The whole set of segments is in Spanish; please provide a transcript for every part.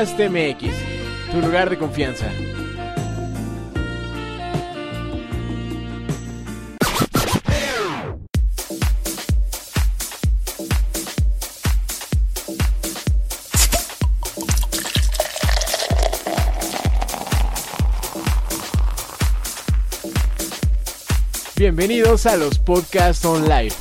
Podcast MX, tu lugar de confianza. Bienvenidos a los Podcasts On Live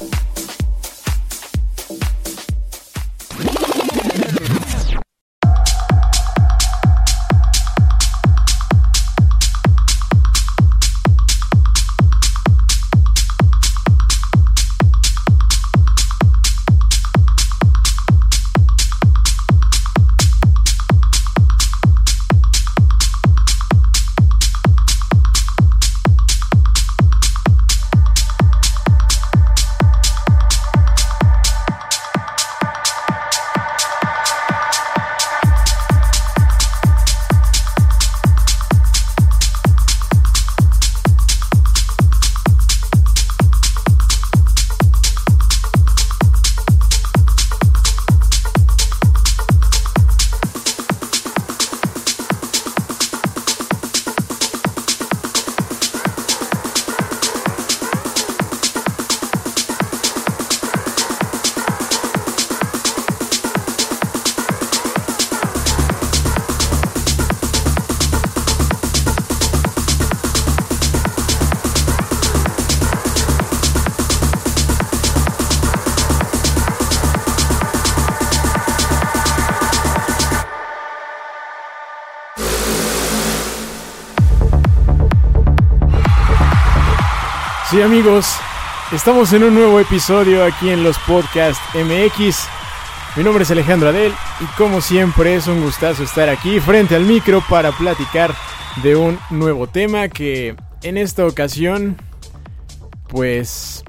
Amigos, estamos en un nuevo episodio aquí en los Podcast MX. Mi nombre es Alejandro Adel y como siempre es un gustazo estar aquí frente al micro para platicar de un nuevo tema que en esta ocasión pues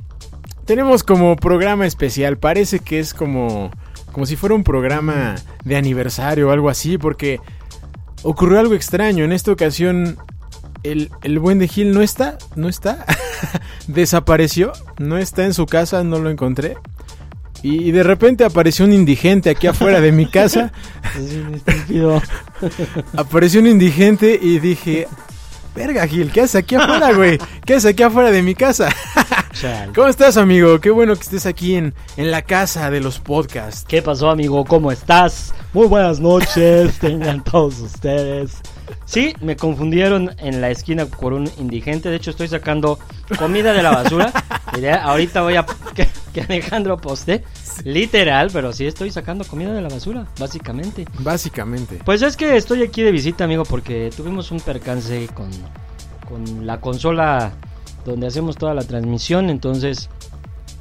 tenemos como programa especial. Parece que es como como si fuera un programa de aniversario o algo así porque ocurrió algo extraño. En esta ocasión el, el buen de Gil no está, no está, desapareció, no está en su casa, no lo encontré. Y, y de repente apareció un indigente aquí afuera de mi casa. apareció un indigente y dije, verga Gil, ¿qué haces aquí afuera, güey? ¿Qué haces aquí afuera de mi casa? ¿Cómo estás, amigo? Qué bueno que estés aquí en, en la casa de los podcasts. ¿Qué pasó, amigo? ¿Cómo estás? Muy buenas noches, tengan todos ustedes. Sí, me confundieron en la esquina por un indigente. De hecho, estoy sacando comida de la basura. Ahorita voy a que, que Alejandro poste. Literal, pero sí estoy sacando comida de la basura, básicamente. Básicamente. Pues es que estoy aquí de visita, amigo, porque tuvimos un percance con, con la consola donde hacemos toda la transmisión. Entonces,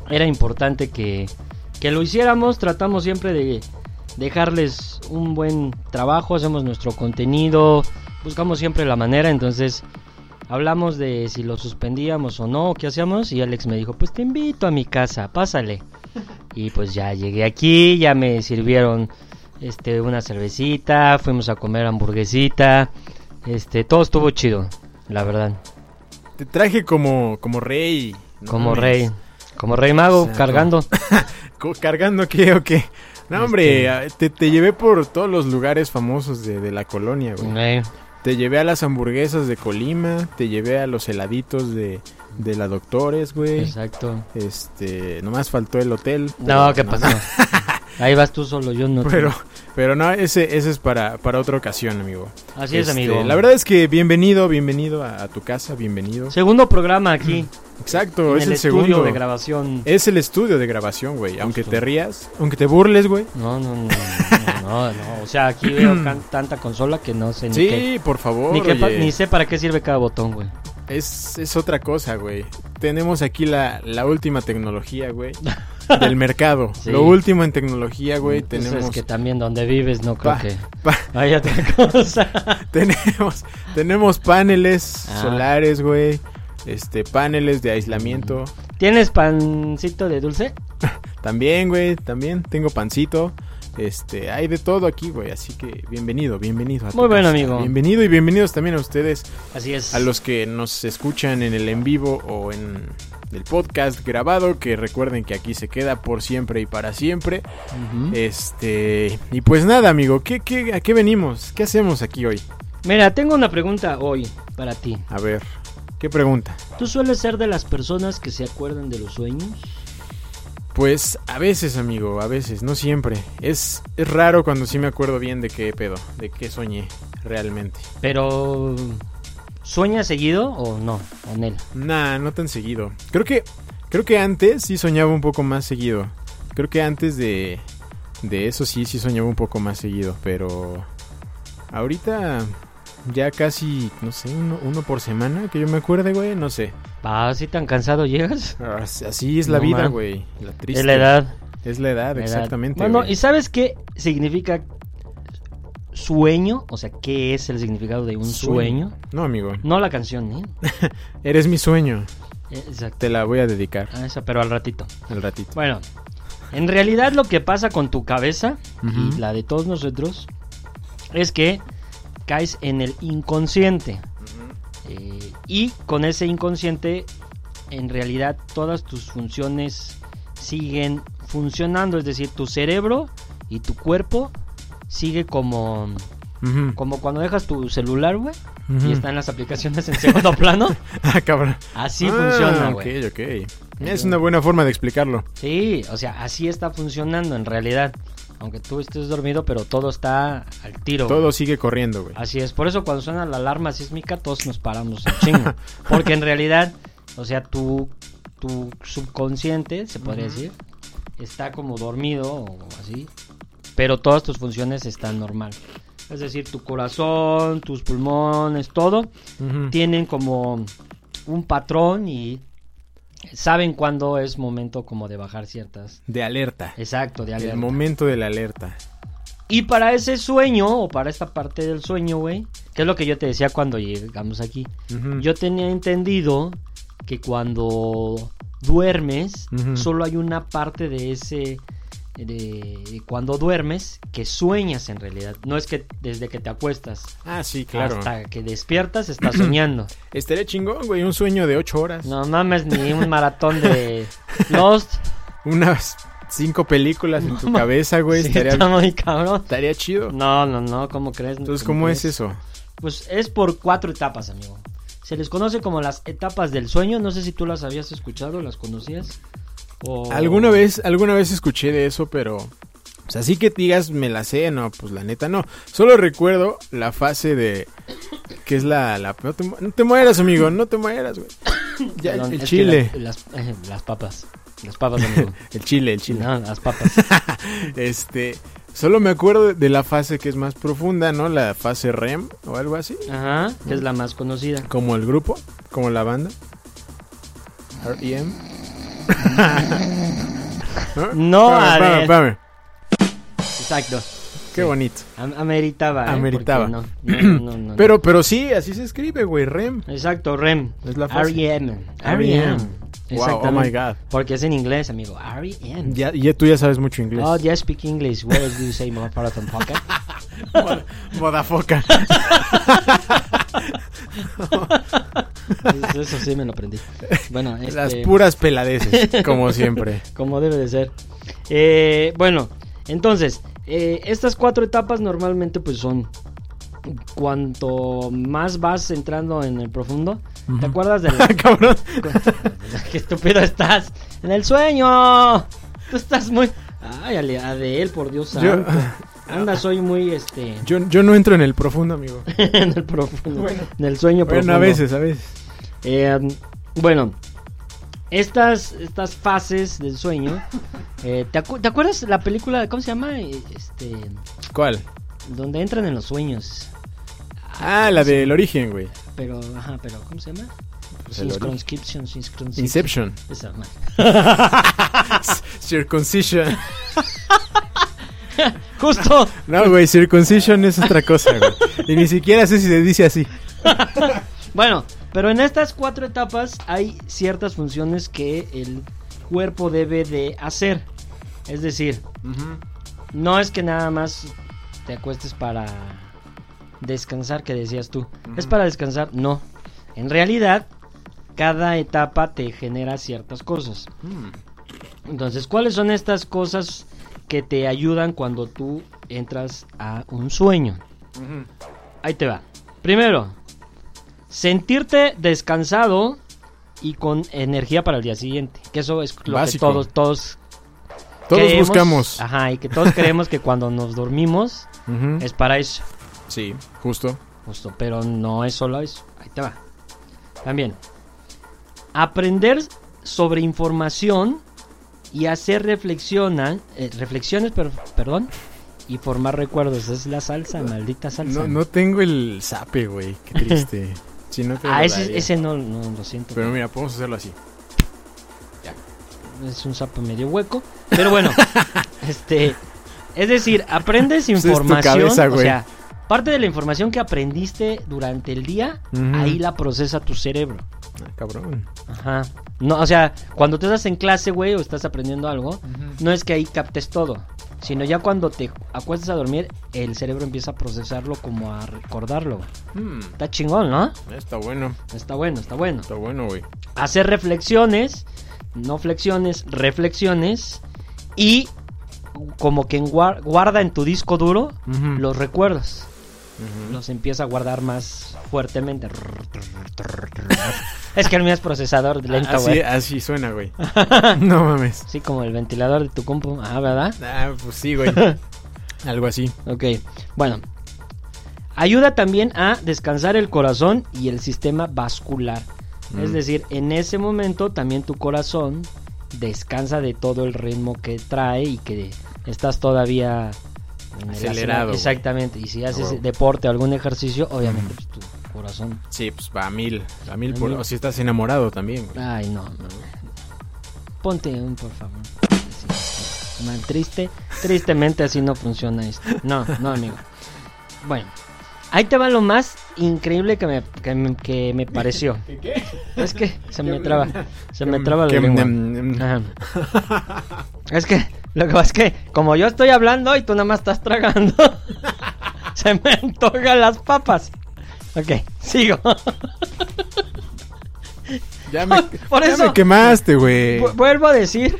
era importante que, que lo hiciéramos. Tratamos siempre de dejarles un buen trabajo, hacemos nuestro contenido, buscamos siempre la manera, entonces hablamos de si lo suspendíamos o no, qué hacíamos y Alex me dijo, pues te invito a mi casa, pásale. Y pues ya llegué aquí, ya me sirvieron este una cervecita, fuimos a comer hamburguesita, este todo estuvo chido, la verdad. Te traje como, como rey. no Como mames. rey, como rey mago O sea, cargando. ¿Cargando qué o qué? No, hombre, ah, te, te llevé por todos los lugares famosos de, de la colonia, güey. Eh, Te llevé a las hamburguesas de Colima, te llevé a los heladitos de, de la Doctores, güey. exacto. Este, nomás faltó el hotel. No, ¿qué pasó? Ahí vas tú solo, yo no. Pero, pero no, ese, ese es para, para otra ocasión, amigo. Así es, Este, amigo. La verdad es que bienvenido, bienvenido a, a tu casa, bienvenido. Segundo programa aquí. Exacto, en es el, estudio segundo. de grabación. Es el estudio de grabación, güey. Aunque te rías, aunque te burles, güey. No, no, no, no, no, no. O sea, aquí veo tanta consola que no sé ni qué. Sí, por favor. Ni, oye. ni sé para qué sirve cada botón, güey. Es, es otra cosa, güey. Tenemos aquí la, la última tecnología, güey. del mercado. Sí. Lo último en tecnología, güey. Tenemos, es que también donde vives no creo Pa- que pa- hay otra cosa. tenemos, tenemos paneles Ah. solares, güey. Este, paneles de aislamiento. ¿Tienes pancito de dulce? También, güey, también tengo pancito. Este, hay de todo aquí, güey. Así que bienvenido, bienvenido. A Muy bueno, casa. amigo. Bienvenido y bienvenidos también a ustedes. Así es. A los que nos escuchan en el en vivo o en el podcast grabado, que recuerden que aquí se queda por siempre y para siempre. Este, y pues nada, amigo, ¿qué, qué, ¿a qué venimos? ¿Qué hacemos aquí hoy? Mira, tengo una pregunta hoy para ti. A ver, ¿qué pregunta? ¿Tú sueles ser de las personas que se acuerdan de los sueños? Pues a veces, amigo, a veces, no siempre. Es, es raro cuando sí me acuerdo bien de qué pedo, de qué soñé realmente. Pero ¿sueñas seguido o no? Con él. Nah, no tan seguido. Creo que creo que antes sí soñaba un poco más seguido. Creo que antes de de eso sí sí soñaba un poco más seguido, pero ahorita ya casi, no sé, uno, uno por semana que yo me acuerde, güey, no sé. Ah, ¿sí tan cansado llegas? As- Así es la No, vida, man. güey. La triste. Es la edad. Es la edad, la edad. exactamente. Bueno, güey. ¿y sabes qué significa sueño? O sea, ¿qué es el significado de un sueño? No, amigo. No la canción, ¿eh? Eres mi sueño. Eh, Exacto. Te la voy a dedicar Ah, esa, pero al ratito. al ratito. Bueno, en realidad lo que pasa con tu cabeza y la de todos nosotros es que caes en el inconsciente. Eh, y con ese inconsciente, en realidad todas tus funciones siguen funcionando. Es decir, tu cerebro y tu cuerpo sigue como, como cuando dejas tu celular, güey. Ujú. Y están las aplicaciones en segundo plano. Ah, cabrón. Así Ah, funciona, güey. Ok, ok. Es una buena forma de explicarlo. Sí, o sea, así está funcionando en realidad. Aunque tú estés dormido, pero todo está al tiro. güey. Todo sigue corriendo, güey. Así es, por eso cuando suena la alarma sísmica todos nos paramos en chingo. Porque en realidad, o sea, tu, tu subconsciente, se podría decir, está como dormido o así, pero todas tus funciones están normal. Es decir, tu corazón, tus pulmones, todo, tienen como un patrón y saben cuándo es momento como de bajar ciertas... De alerta. Exacto, de El alerta. momento de la alerta. Y para ese sueño, o para esta parte del sueño, güey, que es lo que yo te decía cuando llegamos aquí. Yo tenía entendido que cuando duermes, solo hay una parte de ese. De, cuando duermes, que sueñas en realidad. No es que desde que te acuestas Ah, sí, claro. hasta que despiertas estás soñando. Estaría chingón, güey. Un sueño de ocho horas. No mames, ni un maratón de Lost. Unas cinco películas en tu cabeza, güey. Sí, estaría, está muy cabrón. estaría chido. No, no, no, ¿cómo crees? Entonces, ¿cómo es crees? eso? Pues es por cuatro etapas, amigo. Se les conoce como las etapas del sueño. No sé si tú las habías escuchado, las conocías. O... Alguna vez, alguna vez escuché de eso, pero. O sea, así que digas, me la sé, no, pues la neta no. Solo recuerdo la fase de. Que es la. la no, te, mu- no te mueras, amigo, no te mueras, güey. Ya, Perdón, el chile. la- las, eh, las papas. Las papas, amigo. El chile, el chile. no, las papas. Este. Solo me acuerdo de la fase que es más profunda, ¿no? La fase REM o algo así. Ajá, que es la más conocida. Como el grupo, como la banda. E R.E.M. No, Espérame, espérame. Exacto. Qué bonito. Am- ameritaba. ¿eh? Ameritaba. Porque No, no, no. Pero, pero sí, así se escribe, güey, REM. Exacto, REM. Es la fase. R.E.M. R.E.M.. R.E.M. Wow, oh my God. Porque es en inglés, amigo. R.E.M. Ya, ya tú ya sabes mucho inglés. Oh, yeah, speak English. Where do you say the pocket? Modafoca. Eso, sí me lo aprendí. Bueno, Las este, puras peladeces, como siempre. como debe de ser. Eh, bueno, entonces, eh, estas cuatro etapas normalmente pues son cuanto más vas entrando en el profundo. ¿Te acuerdas de la... Cabrón. Qué estúpido estás. En el sueño. Tú estás muy... Ay, Adel, por Dios Yo- santo. Anda, soy muy, este... Yo, yo no entro en el profundo, amigo. en el profundo. En el sueño profundo. Bueno, a veces, a veces. Eh, bueno, estas, estas fases del sueño. eh, ¿te, acu- te acuerdas la película? ¿Cómo se llama? Este, ¿Cuál? donde entran en los sueños. Ah, la del origen, güey. Pero, ajá, pero ¿cómo se llama? Pues. Circumscription, circumscription. Inception. Esa, man. Circuncision. Justo. No, güey, circuncision es otra cosa, güey. Y ni siquiera sé si se dice así. Bueno, pero en estas cuatro etapas hay ciertas funciones que el cuerpo debe de hacer. Es decir, no es que nada más te acuestes para descansar, que decías tú. ¿Es para descansar? No. En realidad, cada etapa te genera ciertas cosas. Entonces, ¿cuáles son estas cosas que te ayudan cuando tú entras a un sueño? Ahí te va. Primero, sentirte descansado y con energía para el día siguiente. Que eso es lo Básico. que todos, todos Todos creemos. buscamos. Ajá, y que todos creemos que cuando nos dormimos es para eso. Sí, justo. Justo, pero no es solo eso. Ahí te va. También, aprender sobre información y hacer reflexiona, eh, reflexiones, per- perdón, y formar recuerdos. Es la salsa, maldita salsa. No, no tengo el zape, güey. Qué triste. Si no te ah, ese, ese no, no, lo siento. Pero mira, podemos hacerlo así. es un sapo medio hueco. Pero bueno, este, es decir, aprendes Pues es tu información, cabeza, o güey. sea, parte de la información que aprendiste durante el día, ahí la procesa tu cerebro. Ah, cabrón. Ajá. No, o sea, cuando tú estás en clase, güey, o estás aprendiendo algo, no es que ahí captes todo, sino ya cuando te acuestas a dormir, el cerebro empieza a procesarlo como a recordarlo. Hmm, Está chingón, ¿no? está bueno. Está bueno, está bueno. Está bueno, güey. Hacer reflexiones, no flexiones, reflexiones y como que guarda en tu disco duro los recuerdos. Ujú. Los empieza a guardar más fuertemente. es que el mío es procesador lento, así, güey. así suena, güey. no mames. Sí, como el ventilador de tu compu. Ah, ¿verdad? Ah, pues sí, güey. Algo así. Ok, bueno. Ayuda también a descansar el corazón y el sistema vascular. Es Mm. decir, en ese momento también tu corazón descansa de todo el ritmo que trae y que estás todavía Acelerado. Exactamente. Y si haces deporte o algún ejercicio, obviamente pues, tu corazón. Sí, pues va a mil. A mil por... mil. O si estás enamorado también, güey. Ay, no, no. Ponte un, por favor. Sí. Mal, triste. Tristemente así no funciona esto. No, no, amigo. Bueno, ahí te va lo más increíble que me, que me, que me pareció. ¿Qué? Es que se me traba. Se me traba la Que- lengua. Ajá. Es que lo que pasa es que como yo estoy hablando y tú nada más estás tragando, se me antojan las papas. Ok, sigo. Ya me, Por ya eso- me quemaste, güey. Vu- Vuelvo a decir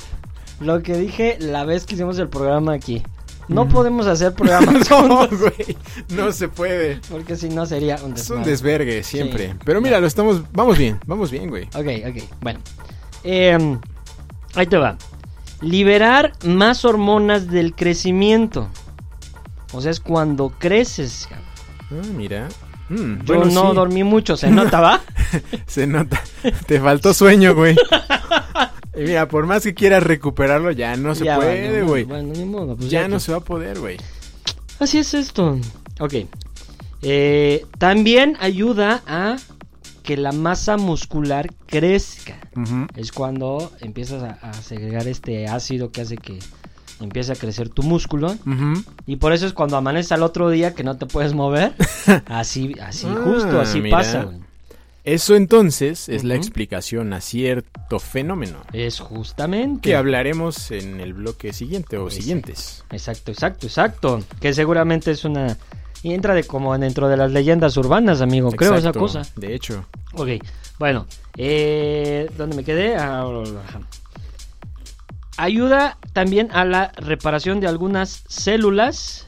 lo que dije la vez que hicimos el programa aquí. No podemos hacer programas No, juntos güey. No se puede. porque si no sería un Es un desvergue siempre. Sí. Pero mira, lo estamos. Vamos bien, vamos bien, güey. Ok, ok, bueno. Em, ahí te va. Liberar más hormonas del crecimiento. O sea, es cuando creces. Ah, mira. Mm, Yo bueno, no sí, dormí mucho, ¿se nota, va? Se nota. Te faltó sueño, güey. Y mira, por más que quieras recuperarlo, ya no se Ya puede, güey. Bueno, ni modo, pues ya ya no que- se va a poder, güey. Así es esto. Ok. Eh, también ayuda a que la masa muscular crezca. Ujú. Es cuando empiezas a, a segregar este ácido que hace que empiece a crecer tu músculo. Y por eso es cuando amaneces al otro día que no te puedes mover. Así, así Ah, justo, así mira. pasa. güey. Eso entonces es la explicación a cierto fenómeno Es justamente. que hablaremos en el bloque siguiente o siguientes. Exacto, exacto, exacto. Que seguramente es una... Y entra de como dentro de las leyendas urbanas, amigo. Creo esa cosa. De hecho. Ok, bueno, eh, ¿dónde me quedé? Ah. Ayuda también a la reparación de algunas células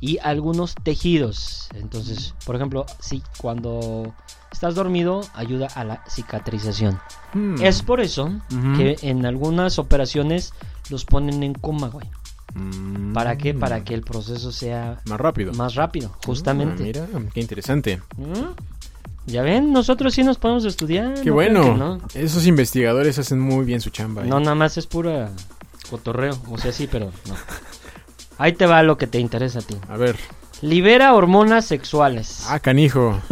y algunos tejidos. Entonces, por ejemplo, si cuando estás dormido, ayuda a la cicatrización. Hmm. Es por eso que en algunas operaciones los ponen en coma, güey. Mm. ¿Para qué? Para que el proceso sea Más rápido. más rápido, justamente. Ah, mira, qué interesante. ¿Mm? Ya ven, nosotros sí nos podemos estudiar. Qué no bueno. no. Esos investigadores hacen muy bien su chamba. ¿eh? No, nada más es pura cotorreo. O sea, sí, pero no. Ahí te va lo que te interesa a ti. A ver. Libera hormonas sexuales. Ah, canijo.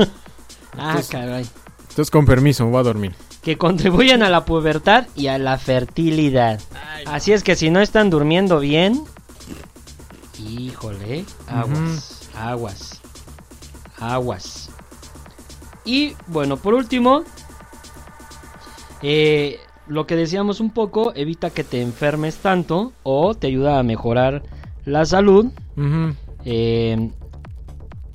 Ah, entonces- caray. Entonces, con permiso, voy a dormir. Que contribuyen a la pubertad y a la fertilidad. Así es que si no están durmiendo bien, híjole, aguas, aguas, aguas. Y bueno, por último, eh, lo que decíamos un poco, evita que te enfermes tanto o te ayuda a mejorar la salud. Eh,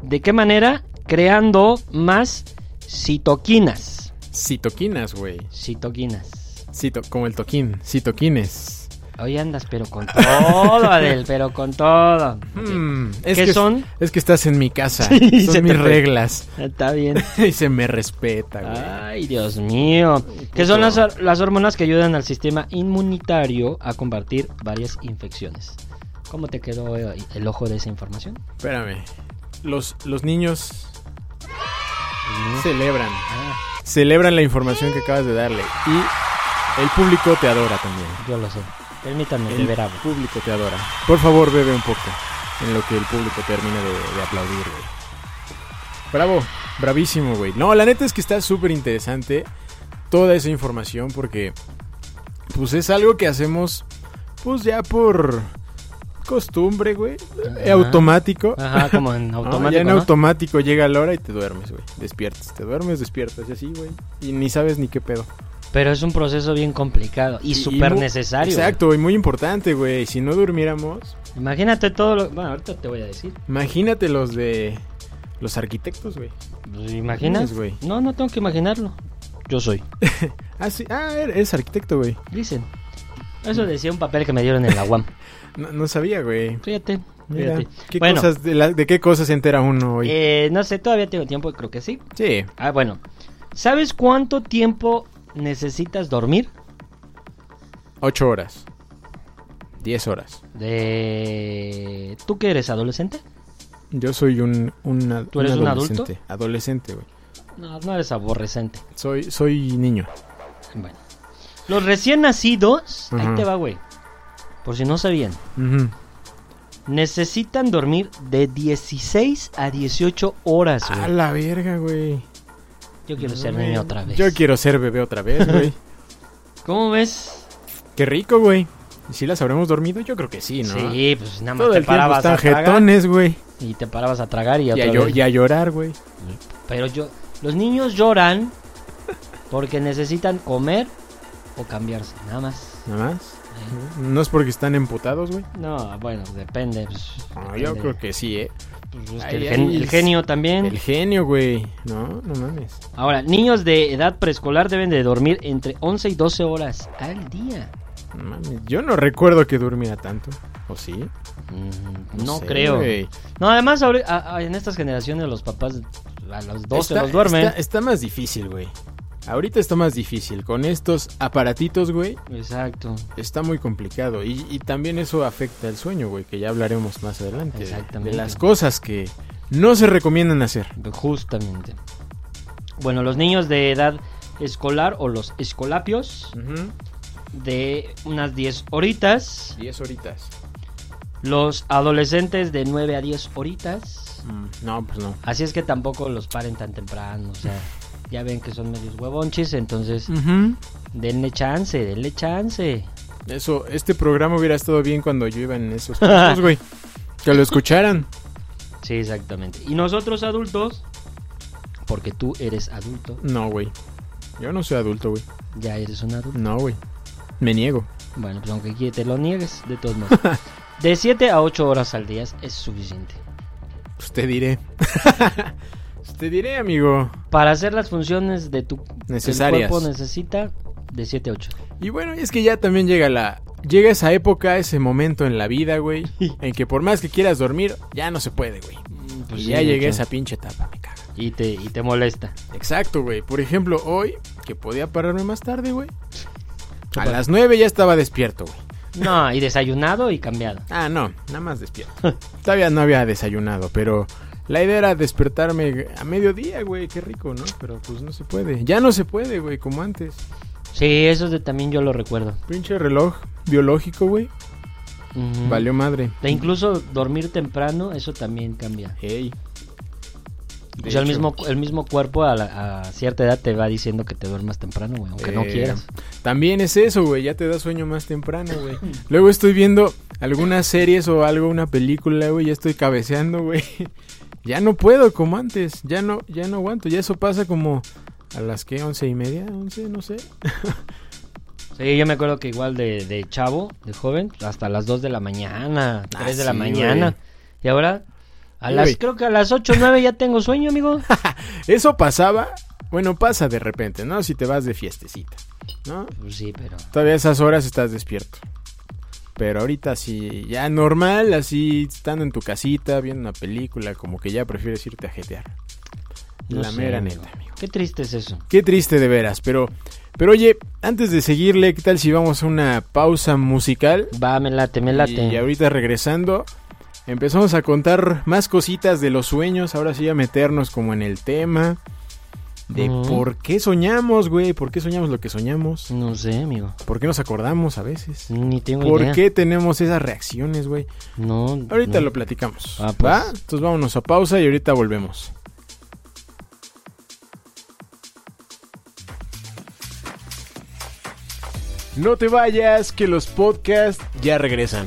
¿De qué manera? Creando más citoquinas. Citoquinas, güey. Citoquinas. Cito, como el toquín. Citoquines. Hoy andas, pero con todo, Adel, pero con todo. Hmm, es ¿Qué que, son? Es que estás en mi casa. Sí, se son mis reglas. Está bien. y se me respeta, güey. Ay, Dios mío. Que son las, las hormonas que ayudan al sistema inmunitario a combatir varias infecciones. ¿Cómo te quedó el ojo de esa información? Espérame. Los, los niños celebran. Ah, Celebran la información que acabas de darle. Y el público te adora también. yo lo sé. Permítanme El beber agua. público te adora. Por favor, bebe un poco. En lo que el público termina de, de aplaudir, güey. Bravo, bravísimo, güey. No, la neta es que está súper interesante toda esa información porque, pues es algo que hacemos, pues ya por costumbre, güey. Ajá. Automático. Ajá, como en ¿no? automático. ya en ¿no? automático llega la hora y te duermes, güey. Despiertas, te duermes, despiertas y así, güey. Y ni sabes ni qué pedo. Pero es un proceso bien complicado y, súper mu- necesario. Exacto, y muy importante, güey. Si no durmiéramos. Imagínate todo lo. Bueno, ahorita te voy a decir. imagínate los de los arquitectos, güey. Pues, ¿Imaginas? güey. No, no tengo que imaginarlo. Yo soy. Ah, sí, ah, eres arquitecto, güey. Dicen. Eso decía un papel que me dieron en la UAM. No, no sabía, güey. Fíjate. Mira. ¿qué bueno, cosas de, la- de qué cosas se entera uno hoy? eh, no sé, todavía tengo tiempo, creo que sí. sí, Ah, bueno. ¿Sabes cuánto tiempo necesitas dormir? ocho horas. Diez horas. De... ¿Tú que eres adolescente? Yo soy un, un, ad- ¿Tú eres un adulto? adolescente. Adolescente, güey. No, no eres aborrecente. Soy, soy niño. Bueno. Los recién nacidos, ahí te va, güey. Por si no sabían, Ujú. necesitan dormir de 16 a 18 horas, güey. A la verga, güey. Yo quiero ser niño otra vez. Yo quiero ser bebé otra vez, güey. ¿Cómo ves? Qué rico, güey. ¿Y si las habremos dormido? Yo creo que sí, ¿no? Sí, pues nada más Todo te el tiempo parabas están a tragar jetones, güey. y te parabas a tragar y Y, otra a llo- vez. y a llorar, güey. Pero yo, los niños lloran porque necesitan comer o cambiarse, nada más. Nada más. Eh, No es porque están emputados, güey. No, bueno, depende. pues, No, yo depende. creo que sí, ¿eh? Pues, Ay, el, gen- genio también. El genio, güey. No, no mames. Ahora, niños de edad preescolar deben de dormir entre 11 y 12 horas al día. No mames. Yo no recuerdo que durmiera tanto. ¿O sí? Mm, no sé, creo. güey. No, además ahori- a- a- en estas generaciones los papás a los 12 Está- los duermen. Está, está más difícil, güey. Ahorita está más difícil. Con estos aparatitos, güey, Exacto. está muy complicado. Y, y también eso afecta el sueño, güey, que ya hablaremos más adelante. de- Exactamente. De las cosas que no se recomiendan hacer. Justamente. Bueno, los niños de edad escolar o los escolapios de unas 10 horitas. 10 horitas. Los adolescentes de 9 a 10 horitas. Mm, no, pues no. Así es que tampoco los paren tan temprano. O sea, ya ven que son medios huevonchis. Entonces, denle chance, denle chance. Eso, este programa hubiera estado bien cuando yo iba en esos tiempos, güey. Que lo escucharan. Sí, exactamente. Y nosotros adultos, porque tú eres adulto, No, güey. Yo no soy adulto, güey. ya eres un adulto. No, güey. Me niego. Bueno, pues aunque te lo niegues, de todos modos. De 7 a 8 horas al día es suficiente. Pues te diré. Te diré, amigo. Para hacer las funciones de tu Necesarias. el cuerpo necesita de 7 a 8. Y bueno, es que ya también llega la... Llega esa época, ese momento en la vida, güey, en que por más que quieras dormir, ya no se puede, güey. Pues y ya llegué a esa pinche etapa, me. Y te, y te molesta. Exacto, güey. Por ejemplo, hoy, que podía pararme más tarde, güey. ¿Qué A pasa? las 9 ya estaba despierto, güey. No, y desayunado y cambiado. Ah, no, nada más despierto. Todavía no había desayunado, pero la idea era despertarme a mediodía, güey, qué rico, ¿no? Pero pues no se puede. Ya no se puede, güey, como antes. Sí, eso de, también yo lo recuerdo. Pinche reloj biológico, güey. Valió madre. E incluso dormir temprano, eso también cambia. Ey. o sea, el mismo, el mismo cuerpo a, la- a cierta edad te va diciendo que te duermas temprano, güey, aunque no Eh, quieras. También es eso, güey, ya te da sueño más temprano, güey. Luego estoy viendo algunas series o algo, una película, güey, ya estoy cabeceando, güey. Ya no puedo como antes, ya no, ya no aguanto, ya eso pasa como a las que, once y media, once, no sé. Sí, yo me acuerdo que igual de, de chavo, de joven, hasta las 2 de la mañana, 3 Ah, de la mañana. güey. Y ahora, a las, creo que a las 8 o 9 ya tengo sueño, amigo. Eso pasaba, bueno, pasa de repente, ¿no? Si te vas de fiestecita, ¿no? Pues sí, pero... Todavía a esas horas estás despierto. Pero ahorita sí, ya normal, así estando en tu casita, viendo una película, como que ya prefieres irte a jetear. No la sé, mera amigo. neta, amigo. Qué triste es eso. Qué triste de veras, pero... Pero oye, antes de seguirle, ¿qué tal si vamos a una pausa musical? Va, me late, me late. Y ahorita regresando, empezamos a contar más cositas de los sueños, ahora sí a meternos como en el tema de por qué soñamos, güey, por qué soñamos lo que soñamos, No sé, amigo. por qué nos acordamos a veces, Ni tengo por idea. qué tenemos esas reacciones, güey. No. Ahorita no. lo platicamos. Ah, pues. ¿Va? Entonces vámonos a pausa y ahorita volvemos. No te vayas, que los podcasts ya regresan.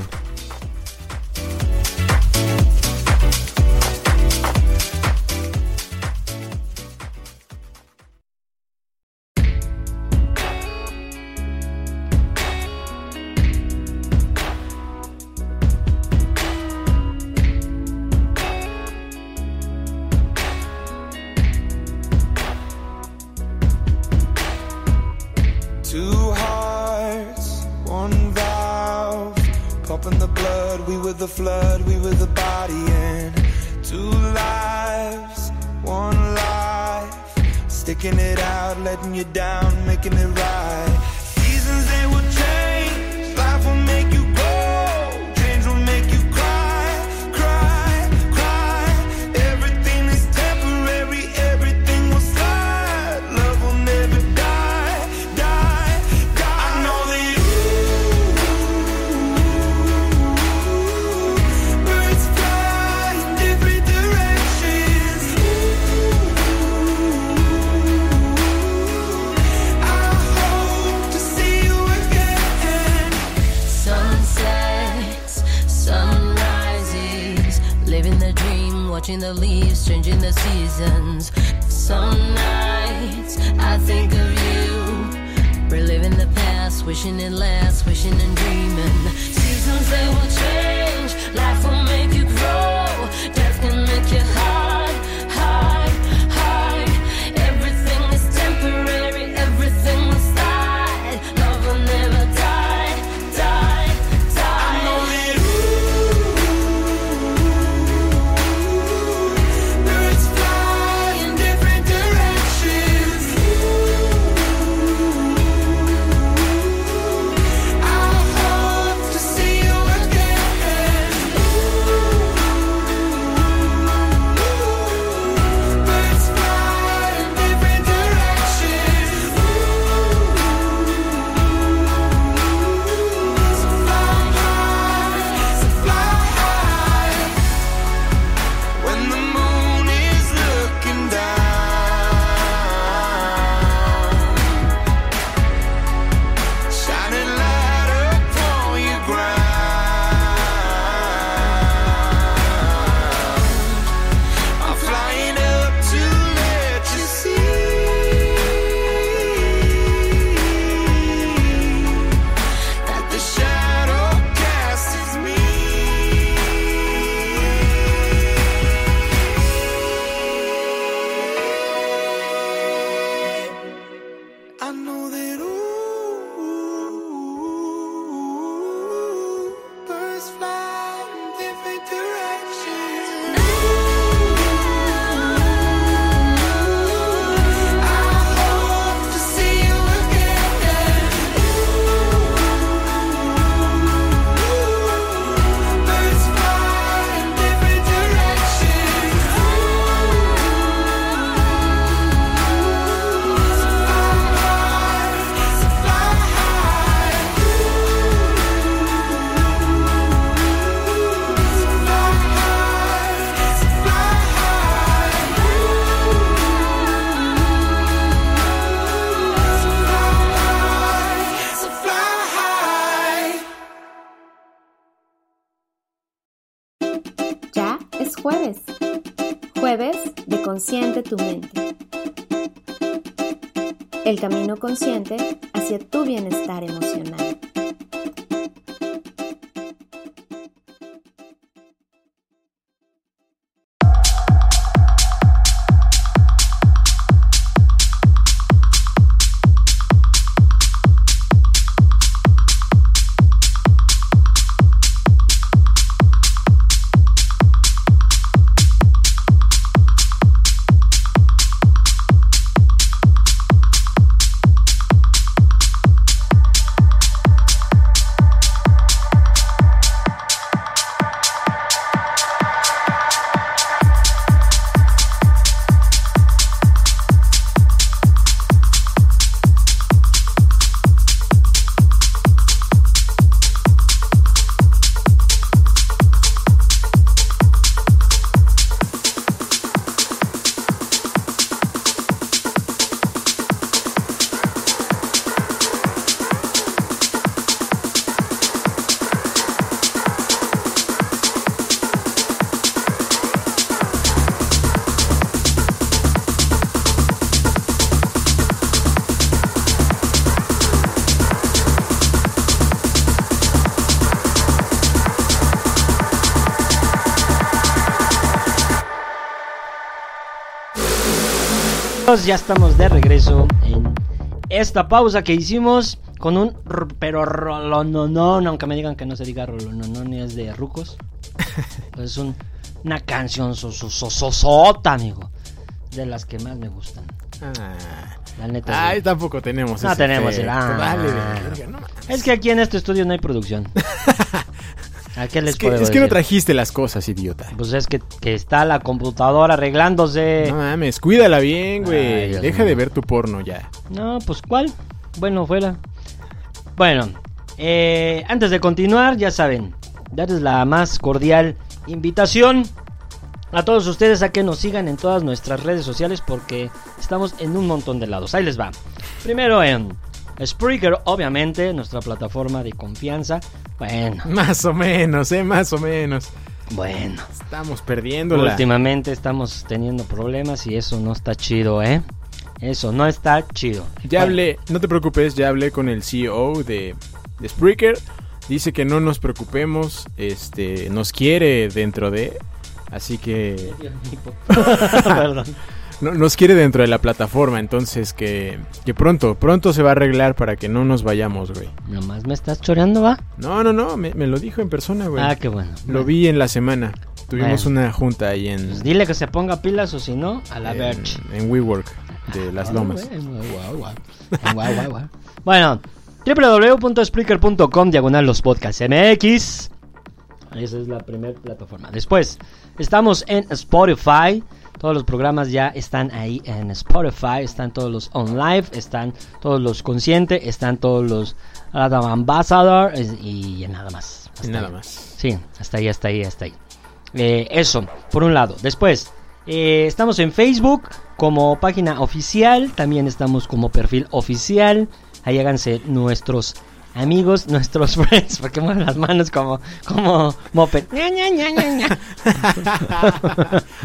Tu mente. El camino consciente hacia tu bienestar emocional. Amigos, ya estamos de regreso en esta pausa que hicimos con un pero rolononón, aunque me digan que no se diga rolononón ni es de rucos. Pues es un- una canción sosososota, amigo, de las que más me gustan. Ah. La neta. Ay, tampoco tenemos No ese tenemos el- ah. Es que aquí en este estudio no hay producción. ¿A qué les Es que, puedo es que no trajiste las cosas, idiota. Pues es que, que está la computadora arreglándose. No mames, cuídala bien, güey. Deja mío. de ver tu porno ya. No, pues ¿cuál? Bueno, fuera. Bueno, eh, antes de continuar, ya saben, darles la más cordial invitación a todos ustedes a que nos sigan en todas nuestras redes sociales porque estamos en un montón de lados. Ahí les va. Primero en Spreaker, obviamente, nuestra plataforma de confianza. Bueno, Más o menos, eh, más o menos. bueno. Estamos perdiéndola. Últimamente estamos teniendo problemas y eso no está chido, ¿eh? Eso no está chido. Ya Bueno, hablé, no te preocupes, ya hablé con el CEO de, de Spreaker. Dice que no nos preocupemos, este, nos quiere dentro de, así que Perdón. No- nos quiere dentro de la plataforma, entonces que, que pronto, pronto se va a arreglar para que no nos vayamos, güey. Nomás me estás choreando, ¿va? No, no, no, me, me lo dijo en persona, güey. Ah, qué bueno. Lo vi en la semana. Tuvimos Bueno. una junta ahí en, Pues dile que se ponga pilas o si no, a la en, Verge. en WeWork de Las Ah, Lomas. Bueno, www.spreaker.com diagonal los podcasts MX. Esa es la primera plataforma. Después, estamos en Spotify. Todos los programas ya están ahí en Spotify. Están todos los on live, están todos los conscientes, están todos los Adam Ambassador y nada más. Y nada ahí. más. Sí, hasta ahí, hasta ahí, hasta ahí. Eh, eso, por un lado. Después, eh, estamos en Facebook como página oficial. También estamos como perfil oficial. Ahí háganse nuestros amigos, nuestros friends. Porque mueven las manos como, como moped.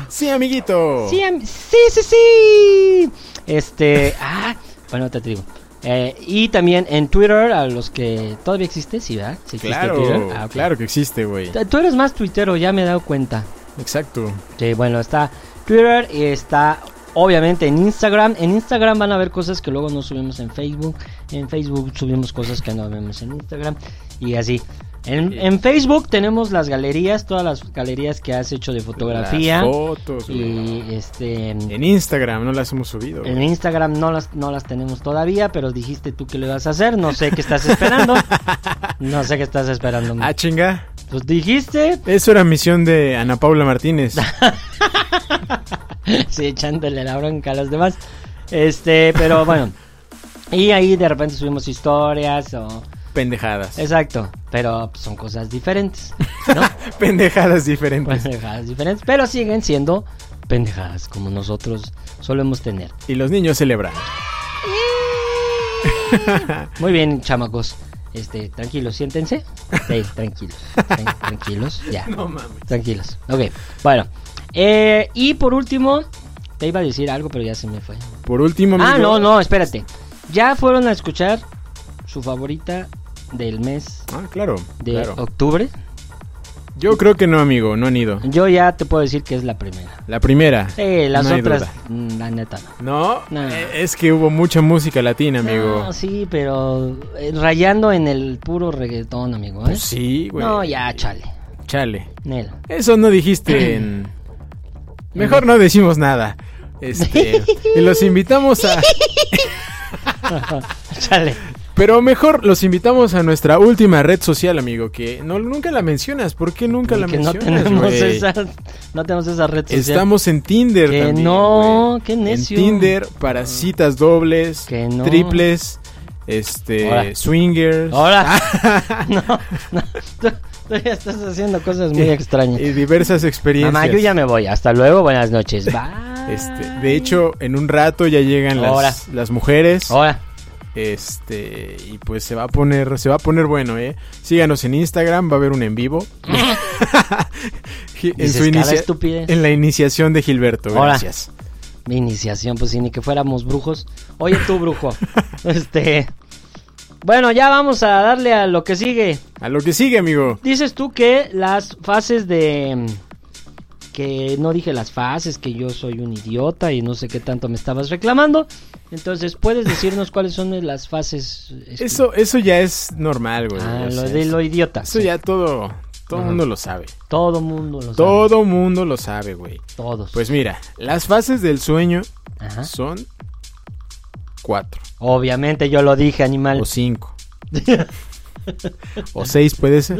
Sí, amiguito. Sí, am- sí, sí, sí. Este, ah, bueno, te digo. Eh, y también en Twitter, a los que todavía existe, sí, ¿verdad? Sí existe claro, Twitter. Ah, claro que existe, güey. Tú eres más tuitero, ya me he dado cuenta. Exacto. Sí, bueno, está Twitter y está obviamente en Instagram. En Instagram van a ver cosas que luego no subimos en Facebook. En Facebook subimos cosas que no vemos en Instagram. Y así. En, en Facebook tenemos las galerías, todas las galerías que has hecho de fotografía. Las fotos, y este en, Instagram no las hemos subido. en. Instagram no las, no las tenemos todavía, pero dijiste tú que lo ibas a hacer. No sé qué estás esperando. No sé qué estás esperando. Ah, chinga. Pues dijiste, Eso era misión de Ana Paula Martínez. sí, echándole la bronca a los demás. Este, pero bueno. Y ahí de repente subimos historias o... Pendejadas. Exacto, pero son cosas diferentes, ¿no? Pendejadas diferentes. pendejadas diferentes, pero siguen siendo pendejadas como nosotros solemos tener. Y los niños celebran. Muy bien, chamacos. Este, tranquilos, siéntense. Sí, tranquilos. tran- tranquilos, ya. No mames. Tranquilos. Ok, bueno. Eh, y por último, te iba a decir algo, pero ya se me fue. Por último, Ah, amigo- no, no, espérate. Ya fueron a escuchar su favorita del mes Ah, claro, de claro. octubre. Yo creo que no, amigo, no han ido. Yo ya te puedo decir que es la primera. La primera. Sí, las No otras, mm, la neta no. No, No. eh, es que hubo mucha música latina, amigo. No, sí, pero eh, rayando en el puro reggaetón, amigo. ¿eh? Pues sí, güey. no, ya, chale. Chale. Nel. Eso no dijiste en... Mejor no decimos nada. Este, y los invitamos a... chale. Pero mejor los invitamos a nuestra última red social, amigo, que no nunca la mencionas. ¿Por qué nunca la que no mencionas, tenemos esa, no tenemos esa red social. Estamos en Tinder Que también, no, güey. qué necio. En Tinder para citas dobles, Que no. triples, este, Ahora. swingers. Ahora. no, no. Tú, ya estás haciendo cosas muy extrañas. Y diversas experiencias. Mamá, yo ya me voy. Hasta luego. Buenas noches. Bye. Este, de hecho, en un rato ya llegan Ahora. las, las mujeres. Ahora. Este, y pues se va a poner, se va a poner bueno, eh. Síganos en Instagram, va a haber un en vivo. en, su inicia- estupidez. en la iniciación de Gilberto, Ahora. gracias. Mi iniciación, pues si ni que fuéramos brujos. Oye, tú, brujo. este. Bueno, ya vamos a darle a lo que sigue. A lo que sigue, amigo. Dices tú que las fases de. que no dije las fases, que yo soy un idiota y no sé qué tanto me estabas reclamando. Entonces, ¿puedes decirnos cuáles son las fases? Eso, eso ya es normal, güey. Ah, lo de lo idiota. Eso sí. ya todo, todo mundo lo sabe. Todo mundo lo sabe. Todo mundo lo sabe, güey. Todos. Pues mira, las fases del sueño Ajá. son cuatro Obviamente yo lo dije, animal. o cinco. o seis puede ser.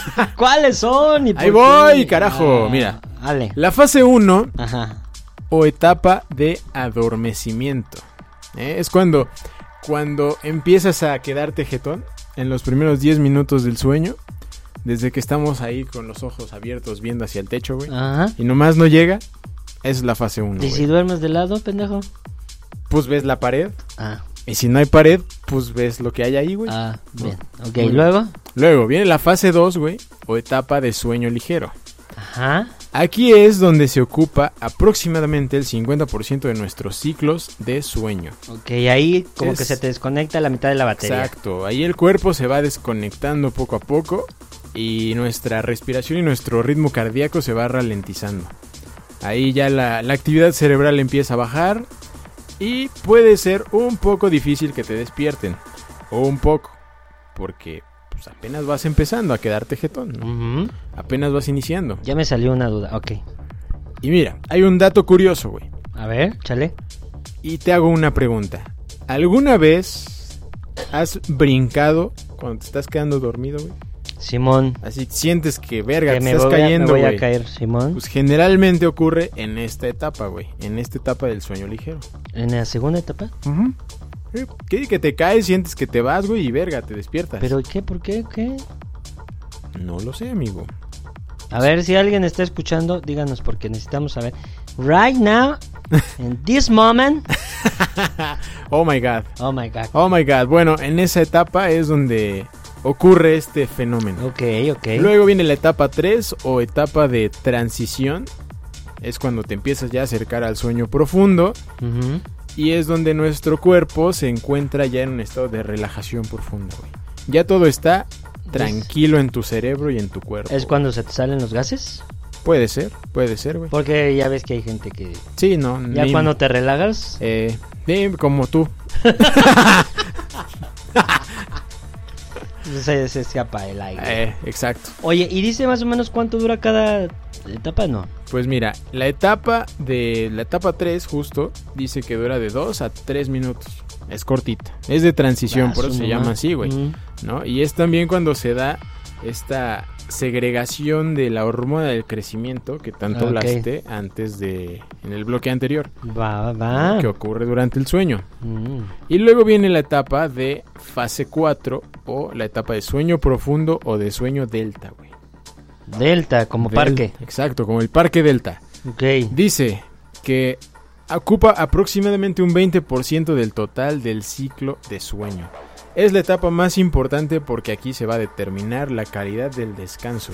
¿Cuáles son? Ahí voy, carajo, Ah, mira. Dale. La fase 1 Ajá. o etapa de adormecimiento. ¿eh? Es cuando, cuando empiezas a quedarte jetón en los primeros 10 minutos del sueño. Desde que estamos ahí con los ojos abiertos viendo hacia el techo, güey. Ajá. Y nomás no llega. Esa es la fase 1. ¿Y si duermes de lado, pendejo? Pues ves la pared. Ah, Y si no hay pared, pues ves lo que hay ahí, güey. ah, bien. Ok, bien. luego. Luego viene la fase 2, güey. O etapa de sueño ligero. Ajá. Aquí es donde se ocupa aproximadamente el 50% de nuestros ciclos de sueño. Ok, ahí como Es- que se te desconecta la mitad de la batería. Exacto, ahí el cuerpo se va desconectando poco a poco y nuestra respiración y nuestro ritmo cardíaco se va ralentizando. Ahí ya la, la actividad cerebral empieza a bajar y puede ser un poco difícil que te despierten. O un poco, porque pues, apenas vas empezando a quedarte jetón, ¿no? Apenas vas iniciando. Ya me salió una duda. Ok. Y mira, hay un dato curioso, güey. A ver, chale. Y te hago una pregunta. ¿Alguna vez has brincado cuando te estás quedando dormido, güey? Simón. Así sientes que verga, que te me estás voy, a, me cayendo, voy a caer, Simón. Pues generalmente ocurre en esta etapa, güey. En esta etapa del sueño ligero. En la segunda etapa. ¿Qué? Que te caes, sientes que te vas, güey, y verga, te despiertas. ¿Pero qué? ¿Por qué? ¿Qué? No lo sé, amigo. A ver, si alguien está escuchando, díganos porque necesitamos saber. Right now, in this moment. Oh my god. Oh my god. Oh my god. Bueno, en esa etapa es donde ocurre este fenómeno. Ok, ok. Luego viene la etapa 3 o etapa de transición. Es cuando te empiezas ya a acercar al sueño profundo. Y es donde nuestro cuerpo se encuentra ya en un estado de relajación profunda, güey. Ya todo está tranquilo en tu cerebro y en tu cuerpo. ¿Es cuando se te salen los gases? Puede ser, puede ser, güey. Porque ya ves que hay gente que... Sí, no. Ya ni- cuando te relajas... Eh, como tú. Se, se escapa el aire. Eh, exacto. Oye, ¿y dice más o menos cuánto dura cada etapa? No. Pues mira, la etapa de la etapa 3 justo dice que dura de 2 a 3 minutos. Es cortita. Es de transición, Ah, por eso se llama así, güey. Mm. ¿no? Y es también cuando se da esta segregación de la hormona del crecimiento que tanto Ok. hablaste antes de en el bloque anterior, Va, va, va. que ocurre durante el sueño. Mm. Y luego viene la etapa de fase 4 o la etapa de sueño profundo o de sueño delta, güey. Delta, como Del- parque. Exacto, como el parque delta. Ok. Dice que ocupa aproximadamente un 20% del total del ciclo de sueño. Es la etapa más importante porque aquí se va a determinar la calidad del descanso.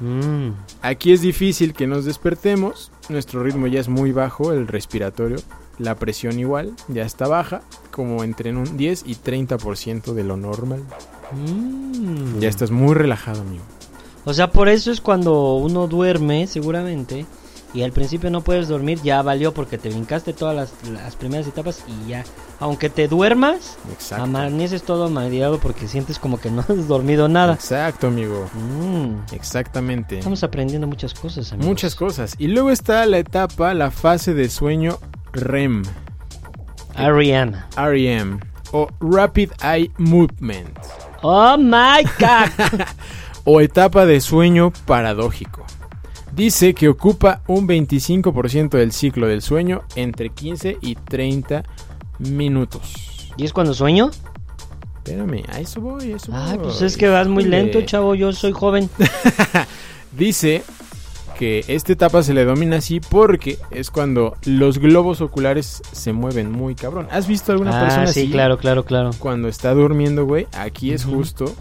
Mm. Aquí es difícil que nos despertemos, nuestro ritmo ya es muy bajo, el respiratorio, la presión igual, ya está baja, como entre un 10 y 30% de lo normal. Mm. Ya estás muy relajado, amigo. O sea, por eso es cuando uno duerme, seguramente, y al principio no puedes dormir, ya valió porque te brincaste todas las, las primeras etapas y ya. Aunque te duermas, Exacto. amaneces todo mareado porque sientes como que no has dormido nada. Exacto, amigo. Mm. Exactamente. Estamos aprendiendo muchas cosas, amigos. Muchas cosas. Y luego está la etapa, la fase de sueño REM. R.E.M. REM. O Rapid Eye Movement. Oh my god. O etapa de sueño paradójico. Dice que ocupa un 25% del ciclo del sueño entre 15 y 30 minutos. ¿Y es cuando sueño? Espérame, a eso voy, a eso Ay, voy. pues es que vas muy lento, chavo. Yo soy joven. Dice que esta etapa se le domina así porque es cuando los globos oculares se mueven muy cabrón. ¿Has visto alguna Ah, persona sí, así? claro, claro, claro. Cuando está durmiendo, güey, aquí es justo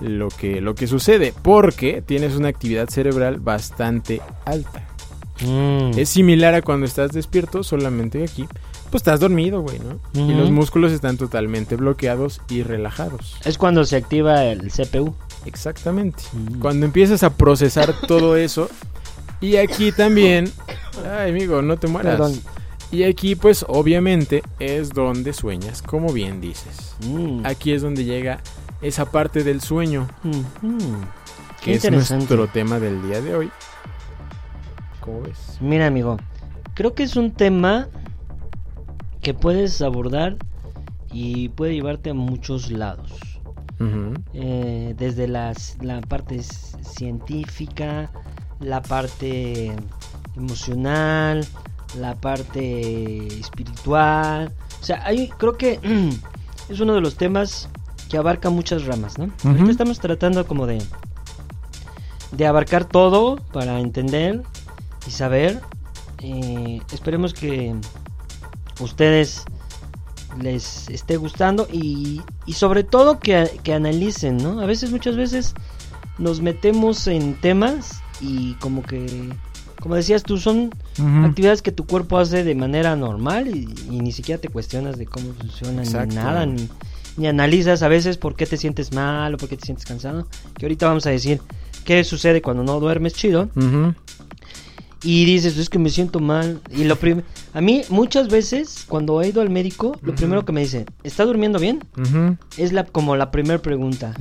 lo que, lo que sucede porque tienes una actividad cerebral bastante alta. Mm. Es similar a cuando estás despierto, solamente aquí, pues estás dormido, güey, ¿no? Y los músculos están totalmente bloqueados y relajados. Es cuando se activa el CPU. Exactamente. Mm. Cuando empiezas a procesar todo eso, Y aquí también... Ay, amigo, no te mueras. Perdón. Y aquí, pues, obviamente, es donde sueñas, como bien dices. Mm. Aquí es donde llega esa parte del sueño, Mm, que es nuestro tema del día de hoy. ¿Cómo ves? Mira, amigo, creo que es un tema que puedes abordar y puede llevarte a muchos lados. Eh, desde las- la parte científica, la parte emocional, la parte espiritual. O sea, hay, creo que es uno de los temas que abarca muchas ramas, ¿no? Ahorita estamos tratando como de de abarcar todo para entender y saber. Eh, esperemos que ustedes les esté gustando y, y sobre todo que, que analicen, ¿no? A veces, muchas veces nos metemos en temas y como que, como decías tú, son actividades que tu cuerpo hace de manera normal y, y ni siquiera te cuestionas de cómo funciona Exacto. ni nada, ni, ni analizas a veces por qué te sientes mal o por qué te sientes cansado. Que ahorita vamos a decir qué sucede cuando no duermes chido y dices, es que me siento mal. Y lo a mí muchas veces cuando he ido al médico, lo primero que me dice, ¿está durmiendo bien? Es la como la primera pregunta.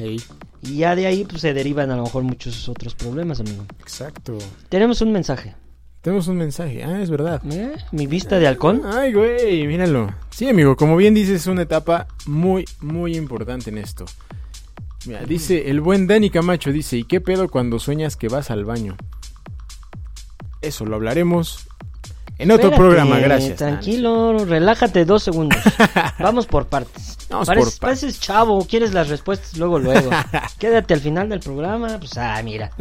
Y ya de ahí pues se derivan a lo mejor muchos otros problemas, amigo. exacto. Tenemos un mensaje. Tenemos un mensaje. Ah, es verdad. ¿Eh? Mi vista de halcón. Ay, güey, míralo. Sí, amigo, como bien dices, es una etapa muy, muy importante en esto. Mira, dice el buen Dani Camacho, dice, ¿y qué pedo cuando sueñas que vas al baño? Eso lo hablaremos en otro Espérate, programa, gracias. Tranquilo, relájate dos segundos. Vamos por partes. Vamos Pareces, por partes. pareces chavo, quieres las respuestas luego, luego. Quédate al final del programa, pues ah, mira.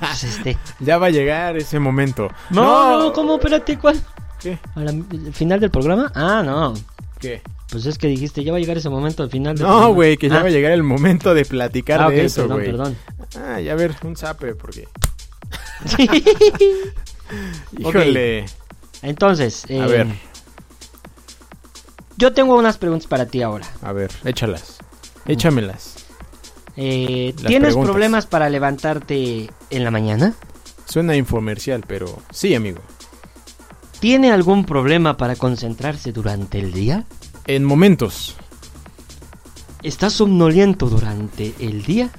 Pues, este. Ya va a llegar ese momento. No, no, ¿cómo? Espérate, ¿cuál? ¿Qué? ¿Al al final del programa? Ah, no. ¿Qué? Pues es que dijiste, ya va a llegar ese momento al final del No, güey, que ya Ah, va a llegar el momento de platicar ah, de eso, güey. perdón. Ah, ya a ver, un zape, porque... Sí. Híjole. Entonces, A eh, ver. Yo tengo unas preguntas para ti ahora. A ver, échalas. Échamelas. Eh, ¿Tienes preguntas. problemas para levantarte en la mañana? Suena infomercial, pero sí, amigo. ¿Tiene algún problema para concentrarse durante el día? En momentos, ¿Estás somnoliento durante el día?